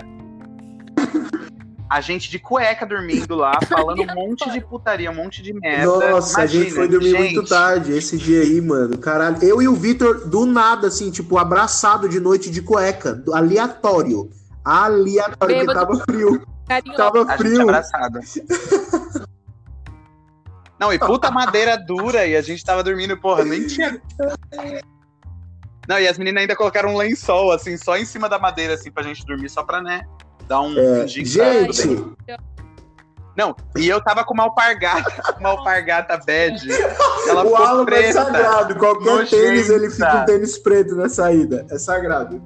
A gente de cueca dormindo lá, [LAUGHS] falando um monte de putaria, um monte de merda. Nossa, a gente Imagina, foi dormir gente, muito tarde esse dia aí, mano. Caralho. Eu e o Vitor, do nada, assim, tipo, abraçado de noite de cueca. do- Aleatório. Aleatório, porque Bêbado. tava frio. Carinho Tava A gente frio. abraçada. Não, e puta madeira dura, e a gente tava dormindo, porra, nem tinha. Não, e as meninas ainda colocaram um lençol, assim, só em cima da madeira, assim, pra gente dormir, só pra, né, dar um. tá bem. Gente, Não, e eu tava com uma alpargata, [LAUGHS] uma alpargata bad. Ela o Alan é preta. sagrado. Qualquer nojenta. tênis, ele fica um tênis preto na saída. É sagrado.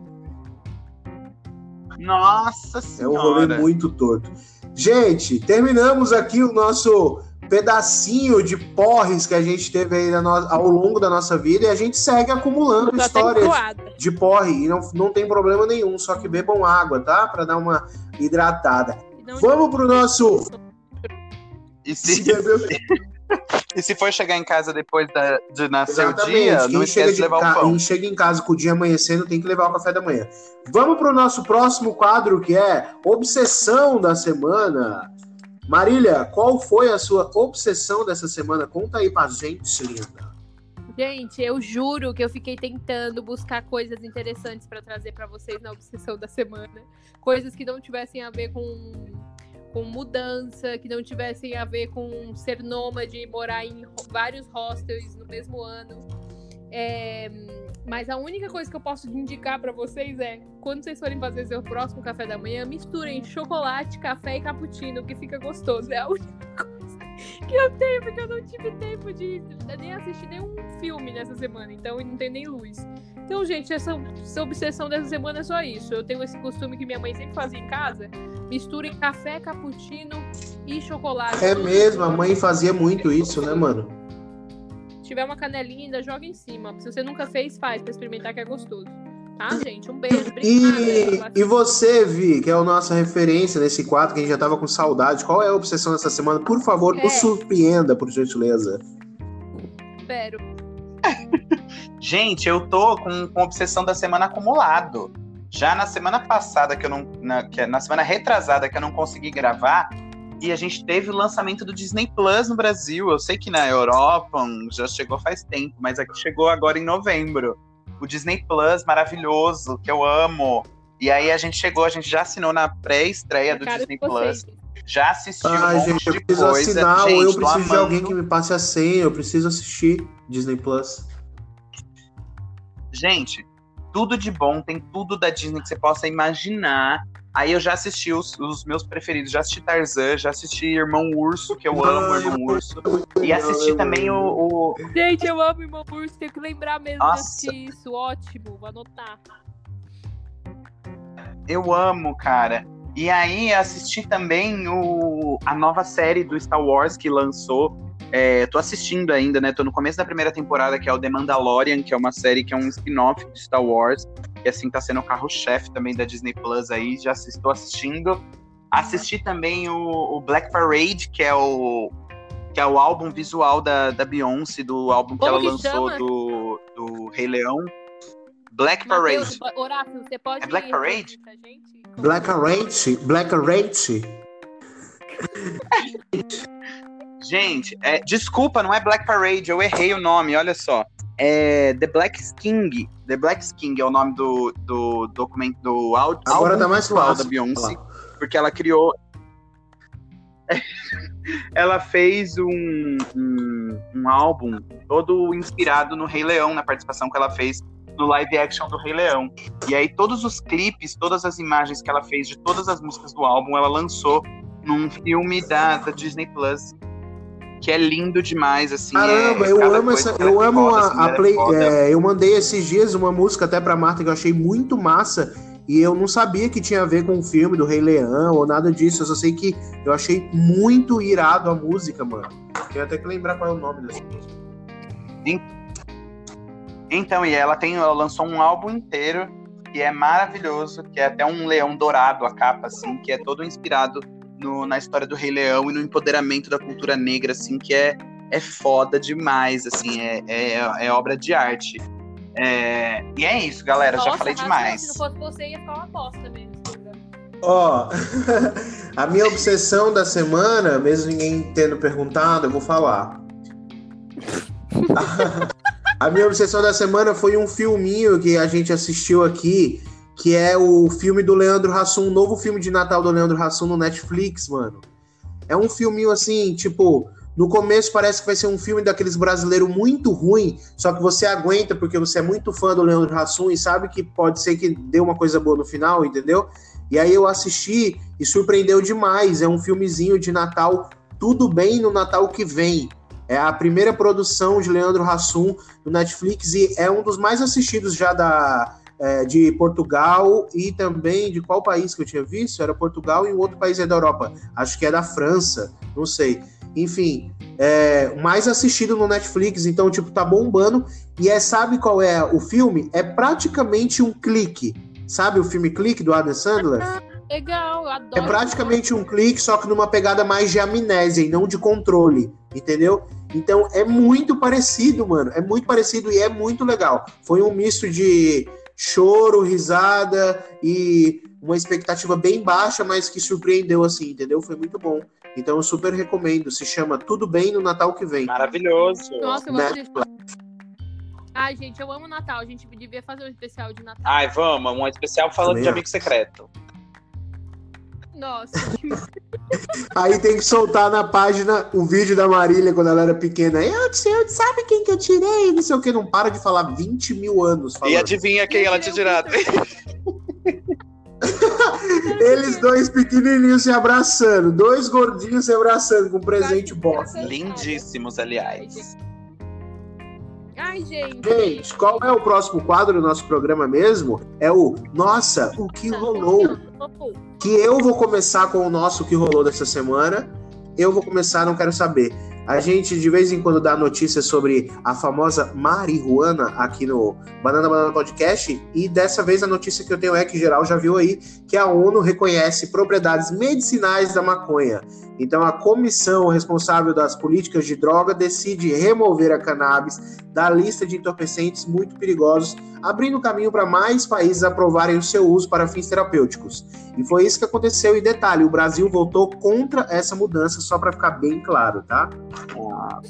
Nossa É um rolê senhora. muito torto. Gente, terminamos aqui o nosso pedacinho de porres que a gente teve aí no- ao longo da nossa vida e a gente segue acumulando histórias de porre e não, não tem problema nenhum, só que bebam água, tá? Pra dar uma hidratada. Não- Vamos pro nosso. E Se se, [LAUGHS] beber- [LAUGHS] e se for chegar em casa depois da, de nascer o dia, Quem não esquece de de levar o pão. quem chega em casa com o dia amanhecendo tem que levar o café da manhã. Vamos pro nosso próximo quadro que é Obsessão da Semana. Marília, qual foi a sua obsessão dessa semana? Conta aí pra gente, linda. Gente, eu juro que eu fiquei tentando buscar coisas interessantes pra trazer pra vocês na obsessão da semana. Coisas que não tivessem a ver com, com mudança, que não tivessem a ver com ser nômade, morar em vários hostels no mesmo ano. É, Mas a única coisa que eu posso indicar pra vocês é, quando vocês forem fazer seu próximo café da manhã, misturem chocolate, café e cappuccino, que fica gostoso. É a única [LAUGHS] coisa que eu tenho, porque eu não tive tempo de nem assistir nenhum filme nessa semana, então não tem nem luz. Então, gente, essa, essa obsessão dessa semana é só isso. Eu tenho esse costume que minha mãe sempre fazia em casa. Misturem café, cappuccino e chocolate. É mesmo, a mãe fazia muito isso, né, mano? Se tiver uma canelinha, ainda joga em cima. Se você nunca fez, faz pra experimentar que é gostoso. Tá, gente? Um beijo. E, Obrigada. e você, Vi, que é a nossa referência nesse quadro, que a gente já tava com saudade, qual é a obsessão dessa semana? Por favor, É. nos surpreenda, por gentileza. Espero. [LAUGHS] Gente, eu tô com, com obsessão da semana acumulado. Já na semana passada, que eu não. Na, que, é na semana retrasada, que eu não consegui gravar, e a gente teve o lançamento do Disney Plus no Brasil. Eu sei que na Europa hum, já chegou faz tempo, mas aqui chegou agora em novembro. O Disney Plus maravilhoso, que eu amo. E aí a gente chegou, a gente já assinou na pré-estreia do Disney. Plus. Já assistiu um Ai, monte gente, eu de preciso coisa. assinar, gente, ou eu preciso de alguém amando. que me passe a senha, eu preciso assistir Disney Plus. Gente, tudo de bom, tem tudo da Disney que você possa imaginar. Aí eu já assisti os, os meus preferidos, já assisti Tarzan, já assisti Irmão Urso, que eu amo Ai, Irmão Urso. E assisti também o, o- Gente, eu amo Irmão Urso, tenho que lembrar mesmo Nossa. assistir isso. Ótimo, vou anotar. Eu amo, cara. E aí assisti também o, a nova série do Star Wars que lançou. É, tô assistindo ainda, né? Tô no começo da primeira temporada, que é o The Mandalorian, que é uma série que é um spin-off de Star Wars. E assim tá sendo o carro-chefe também da Disney Plus aí. Já estou assistindo. Assisti também o, o Black Parade, que é o que é o álbum visual da, da Beyoncé, do álbum que Como ela que lançou chama? do, do Rei Leão. Black Matheus, Parade. Horácio, você pode É Black Parade? Black Arrate, Black [LAUGHS] Arrate. Gente, é, desculpa, não é Black Parade, eu errei o nome, olha só. É The Black King. The Black King é o nome do, do documento do áudio. Agora tá mais fácil. da Beyoncé, porque ela criou. [LAUGHS] ela fez um, um, um álbum todo inspirado no Rei Leão, na participação que ela fez no live action do Rei Leão. E aí, todos os clipes, todas as imagens que ela fez de todas as músicas do álbum, ela lançou num filme da, da Disney Plus. Que é lindo demais, assim. Caramba, é, eu amo essa. Eu é amo foda, a, assim, a é play. é, eu mandei esses dias uma música até pra Marta que eu achei muito massa. E eu não sabia que tinha a ver com o filme do Rei Leão ou nada disso. Eu só sei que eu achei muito irado a música, mano. Tenho até que lembrar qual é o nome dessa música. Então, e ela tem, ela lançou um álbum inteiro que é maravilhoso, que é até um leão dourado a capa, assim, que é todo inspirado no- na história do Rei Leão e no empoderamento da cultura negra, assim, que é, é foda demais, assim, é, é, é obra de arte. É, e é isso, galera, já Nossa, falei Rafa, demais. Se não fosse você, ia ficar uma bosta mesmo. Ó, [LAUGHS] a minha obsessão da semana, mesmo ninguém tendo perguntado, eu vou falar. [LAUGHS] A minha obsessão da semana foi um filminho que a gente assistiu aqui, que é o filme do Leandro Hassum, um novo filme de Natal do Leandro Hassum no Netflix, mano. É um filminho assim, tipo, no começo parece que vai ser um filme daqueles brasileiros muito ruim, só que você aguenta porque você é muito fã do Leandro Hassum e sabe que pode ser que dê uma coisa boa no final, entendeu? E aí eu assisti e surpreendeu demais. É um filmezinho de Natal, tudo bem no Natal que vem. É a primeira produção de Leandro Hassum no Netflix e é um dos mais assistidos já da, é, de Portugal e também de qual país que eu tinha visto? Era Portugal e um outro país é da Europa. Acho que é da França, não sei. Enfim, é mais assistido no Netflix, então, tipo, tá bombando. E é, sabe qual é o filme? É praticamente um clique. Sabe o filme Clique do Adam Sandler? Legal, eu adoro. É praticamente um clique, só que numa pegada mais de amnésia e não de controle, entendeu? Então é muito parecido, mano. É muito parecido e é muito legal. Foi um misto de choro, risada e uma expectativa bem baixa, mas que surpreendeu assim, entendeu? Foi muito bom. Então eu super recomendo. Se chama Tudo Bem no Natal que vem. Maravilhoso. Nossa, eu Né? Ai, gente, eu amo Natal. A gente devia fazer um especial de Natal. Ai, vamos, um especial falando Também de acho. amigo secreto. Nossa, [LAUGHS] Aí tem que soltar na página o vídeo da Marília quando ela era pequena. Eu, eu sabe quem que eu tirei? Não sei o que, não para de falar 20 mil anos. E Falando. adivinha quem ela tinha tirado? [LAUGHS] Eles dois pequenininhos se abraçando, dois gordinhos se abraçando com presente box. Lindíssimos, aliás. Ai, gente. Gente, qual é o próximo quadro do nosso programa mesmo? É o Nossa, o que rolou? Que eu vou começar com o nosso que rolou dessa semana. Eu vou começar, não quero saber. A gente de vez em quando dá notícias sobre a famosa marihuana aqui no Banana Banana Podcast. E dessa vez a notícia que eu tenho é que geral já viu aí que a ONU reconhece propriedades medicinais da maconha. Então a comissão responsável das políticas de droga decide remover a cannabis da lista de entorpecentes muito perigosos, abrindo caminho para mais países aprovarem o seu uso para fins terapêuticos. E foi isso que aconteceu. E detalhe, o Brasil votou contra essa mudança, só para ficar bem claro, tá?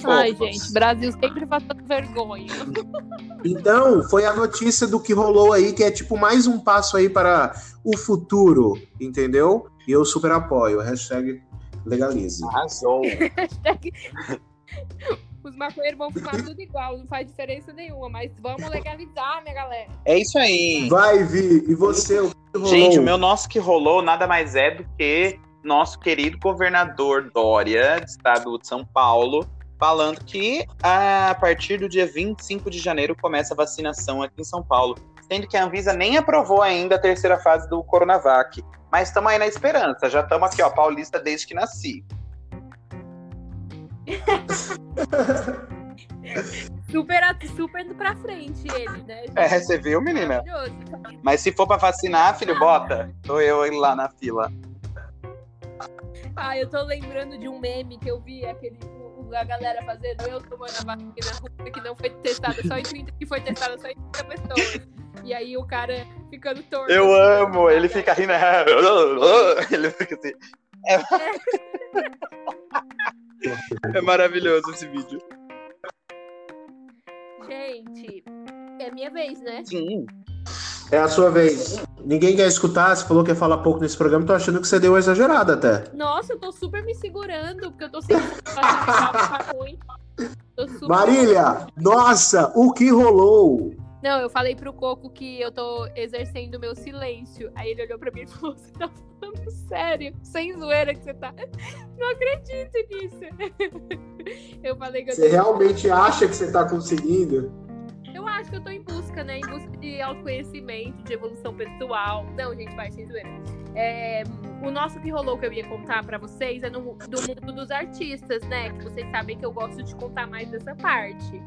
Ai, gente, Brasil sempre passando vergonha. [LAUGHS] Então, foi a notícia do que rolou aí, que é tipo mais um passo aí para o futuro, entendeu? E eu super apoio. Hashtag legalize. Arrasou. [LAUGHS] [LAUGHS] Os maconheiros vão fumar tudo igual, não faz diferença nenhuma, mas vamos legalizar, minha galera. É isso aí. Vai, Vi. E você, o que rolou? Gente, o meu nosso que rolou nada mais é do que nosso querido governador Dória, do estado de São Paulo, falando que a partir do dia 25 de janeiro começa a vacinação aqui em São Paulo. Sendo que a Anvisa nem aprovou ainda a terceira fase do Coronavac. Mas estamos aí na esperança. Já estamos aqui, ó, paulista desde que nasci. [LAUGHS] Super, super indo pra frente ele, né? gente? É, você viu, menina? Mas se for pra vacinar, filho, bota. Tô eu lá na fila. Ah, eu tô lembrando de um meme que eu vi, aquele a galera fazendo eu tomando a vacina russa que não foi testada só em 30, que foi testada só em 30 pessoas. E aí o cara ficando torto. Eu assim, amo, ele fica rindo. [LAUGHS] Ele fica assim. É, é maravilhoso esse vídeo. Gente, é minha vez, né? Sim. É a sua vez. Ninguém quer escutar, você falou que ia falar pouco nesse programa, tô achando que você deu uma exagerada até. Nossa, eu tô super me segurando, porque eu tô. Tô super... Marília, nossa, o que rolou? Não, eu falei pro Coco que eu tô exercendo meu silêncio. Aí ele olhou pra mim e falou: Você tá falando sério? Sem zoeira que você tá. Não acredito nisso. Eu falei que eu Você tô. realmente acha que você tá conseguindo? Eu acho que eu tô em busca, né? Em busca autoconhecimento, de evolução pessoal. Não, gente, vai, sem zoeira. É, o nosso que rolou que eu ia contar pra vocês é no, do mundo dos artistas, né? Que vocês sabem que eu gosto de contar mais dessa parte.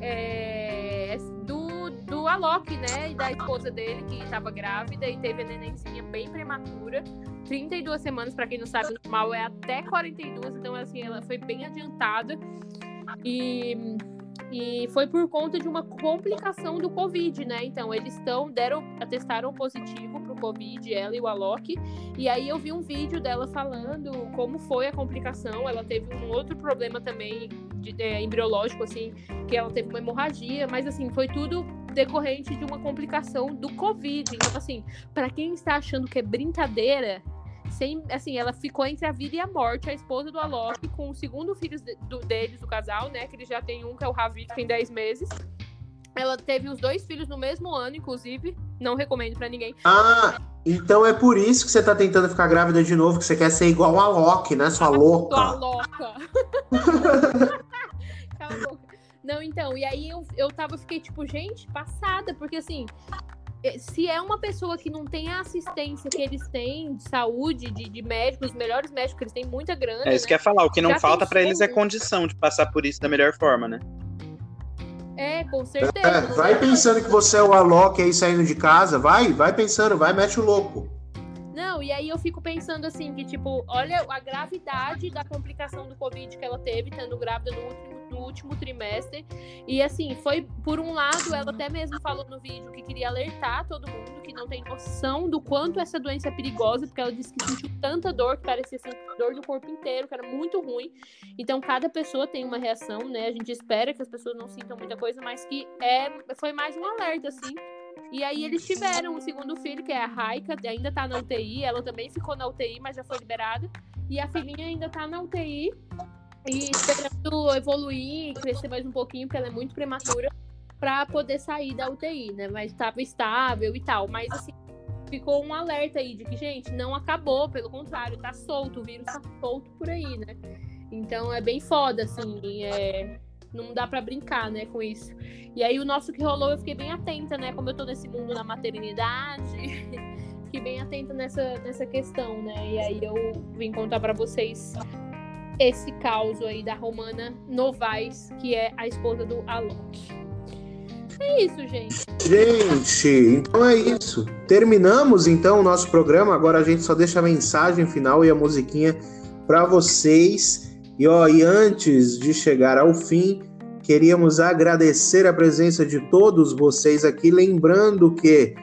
É, do, do Alok, né? E da esposa dele, que tava grávida e teve a nenenzinha bem prematura. 32 semanas, pra quem não sabe, normal é até 42, então assim, ela foi bem adiantada. E e foi por conta de uma complicação do Covid, né? Então, eles estão, deram, testaram positivo pro Covid, ela e o Alok. E aí eu vi um vídeo dela falando como foi a complicação. Ela teve um outro problema também de, é, embriológico, assim, que ela teve uma hemorragia, mas assim, foi tudo decorrente de uma complicação do Covid. Então, assim, para quem está achando que é brincadeira, sem, assim, ela ficou entre a vida e a morte, a esposa do Alok, com o segundo filho de- do, deles, do casal, né? Que eles já tem um, que é o Ravi, que tem 10 meses. Ela teve os dois filhos no mesmo ano, inclusive. Não recomendo pra ninguém. Ah, então é por isso que você tá tentando ficar grávida de novo, que você quer ser igual a Loki, né, sua Sua louca? louca. [LAUGHS] Cala a boca. Não, então, e aí eu, eu tava, fiquei tipo, gente, passada, porque assim, se é uma pessoa que não tem a assistência que eles têm de saúde, de, de médicos, os melhores médicos, que eles têm muita grana, É isso né? que eu ia falar. O que não Já falta pra eles é né? condição de passar por isso da melhor forma, né? É, com certeza. É, vai pensando que você é o Alok aí saindo de casa, vai, vai pensando, vai, mete o louco. Não, e aí eu fico pensando assim, que tipo, olha a gravidade da complicação do Covid que ela teve, estando grávida no último, no último trimestre. E assim, foi, por um lado, ela até mesmo falou no vídeo que queria alertar todo mundo que não tem noção do quanto essa doença é perigosa, porque ela disse que sentiu tanta dor, que parecia assim, dor no corpo inteiro, que era muito ruim. Então, cada pessoa tem uma reação, né? A gente espera que as pessoas não sintam muita coisa, mas que é, foi mais um alerta, assim, E aí eles tiveram o segundo filho, que é a Raika, ainda tá na UTI, ela também ficou na UTI, mas já foi liberada. E a filhinha ainda tá na UTI e esperando evoluir, crescer mais um pouquinho, porque ela é muito prematura, para poder sair da UTI, né? Mas estava estável e tal. Mas assim, ficou um alerta aí de que, gente, não acabou, pelo contrário, tá solto, o vírus tá solto por aí, né? Então é bem foda, assim, é... não dá para brincar, né, com isso. E aí o nosso que rolou, eu fiquei bem atenta, né? Como eu tô nesse mundo da maternidade, [LAUGHS] fiquei bem atenta nessa, nessa questão, né? E aí eu vim contar para vocês esse caos aí da Romana Novaes, que é a esposa do Alok. É isso, gente. Gente, então é isso. Terminamos então o nosso programa. Agora a gente só deixa a mensagem final e a musiquinha para vocês. E ó, e antes de chegar ao fim, Queríamos agradecer a presença de todos vocês aqui, lembrando que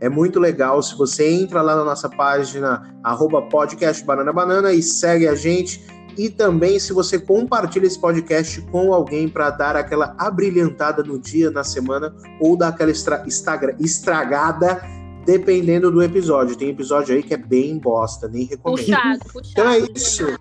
é muito legal se você entra lá na nossa página arroba podcast Banana Banana e segue a gente. E também se você compartilha esse podcast com alguém para dar aquela abrilhantada no dia, na semana, ou dar aquela extra, estragada, dependendo do episódio. Tem episódio aí que é bem bosta, nem recomendo. Puxado, puxado. Então é isso.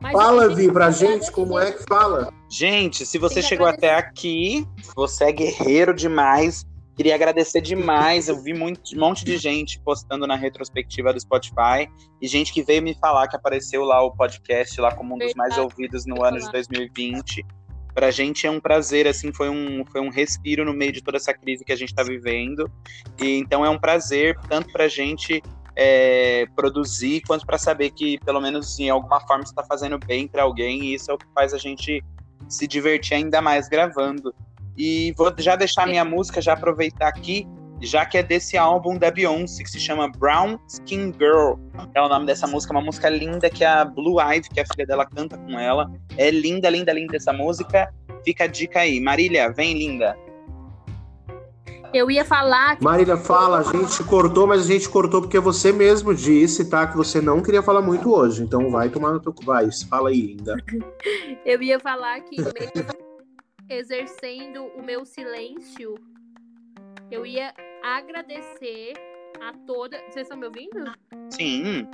Mas fala, Vi, pra gente como é que fala. Gente, se você chegou até aqui, você é guerreiro demais. Queria agradecer demais. Eu vi muito, um monte de gente postando na retrospectiva do Spotify e gente que veio me falar que apareceu lá o podcast lá como um dos mais ouvidos no ano de 2020. Pra gente é um prazer, assim, foi um, foi um respiro no meio de toda essa crise que a gente tá vivendo. E então é um prazer, tanto pra gente é, produzir, quanto para saber que, pelo menos em alguma forma, está fazendo bem para alguém, e isso é o que faz a gente se divertir ainda mais gravando. E vou já deixar minha música, já aproveitar aqui, já que é desse álbum da Beyoncé, que se chama Brown Skin Girl. É o nome dessa música, uma música linda que a Blue Ivy, que a filha dela canta com ela. É linda, linda, linda essa música. Fica a dica aí. Marília, vem, linda. Eu ia falar. Que... Marília, fala, a gente cortou, mas a gente cortou porque você mesmo disse, tá? Que você não queria falar muito hoje. Então vai tomar no teu. Vai, fala aí, linda. [LAUGHS] Eu ia falar que exercendo o meu silêncio, eu ia agradecer a toda. Vocês estão me ouvindo? Sim.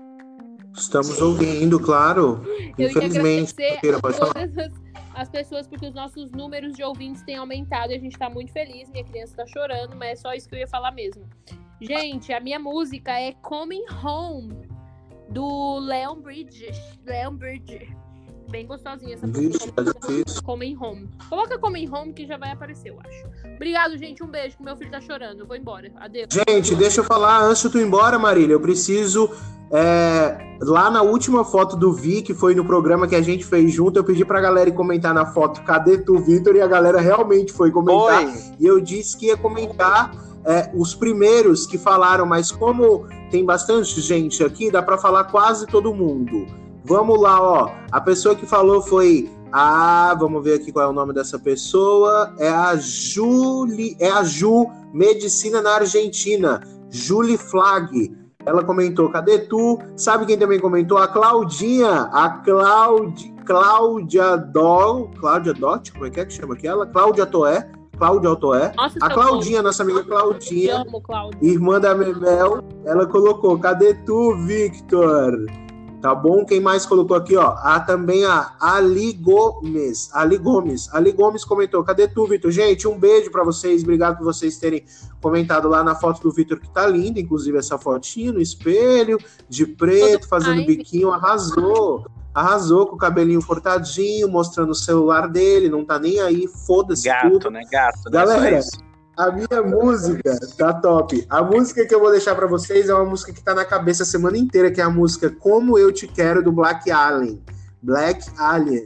Estamos ouvindo, claro. Eu Infelizmente. Ia agradecer a todas as as pessoas, porque os nossos números de ouvintes têm aumentado e a gente tá muito feliz. Minha criança tá chorando, mas é só isso que eu ia falar mesmo. Gente, a minha música é Coming Home, do Leon Bridges. Leon Bridges. Bem gostosinha essa música. É Coming Home. Coloca Coming Home que já vai aparecer, eu acho. Obrigado, gente. Um beijo, que meu filho tá chorando. Eu vou embora. Adeus. Gente, deixa eu falar antes de tu ir embora, Marília. Eu preciso é, lá na última foto do Vi, que foi no programa que a gente fez junto, eu pedi pra galera comentar na foto cadê tu, Vitor? E a galera realmente foi comentar. Oi. E eu disse que ia comentar é, os primeiros que falaram, mas como tem bastante gente aqui, dá para falar quase todo mundo. Vamos lá, ó. A pessoa que falou foi a. Vamos ver aqui qual é o nome dessa pessoa. É a Julie. É a Ju, Medicina na Argentina. Julie Flag. Ela comentou, cadê tu? Sabe quem também comentou? A Claudinha, a Claudi, Cláudia Dol, Cláudia Dot, como é que é que chama aquela? Cláudia Toé, Cláudia. Nossa, a Claudinha, bom. nossa amiga Claudinha, Eu amo, irmã da Memel, ela colocou, cadê tu, Victor? Tá bom? Quem mais colocou aqui, ó? Há também a Ali Gomes. Ali Gomes. Ali Gomes comentou. Cadê tu, Vitor? Gente, um beijo para vocês. Obrigado por vocês terem comentado lá na foto do Vitor, que tá linda. Inclusive, essa fotinha no espelho, de preto, fazendo biquinho. Arrasou. Arrasou com o cabelinho cortadinho, mostrando o celular dele. Não tá nem aí. Foda-se Gato, tudo. né? Gato. Né? Galera, a minha música tá top. A música que eu vou deixar para vocês é uma música que tá na cabeça a semana inteira, que é a música Como Eu Te Quero do Black Alien. Black Alien.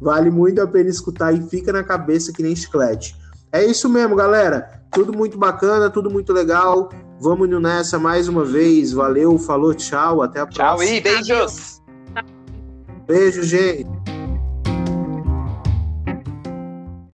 Vale muito a pena escutar e fica na cabeça que nem chiclete. É isso mesmo, galera. Tudo muito bacana, tudo muito legal. Vamos indo nessa mais uma vez. Valeu, falou, tchau, até a próxima. Tchau e beijos. Beijo, gente.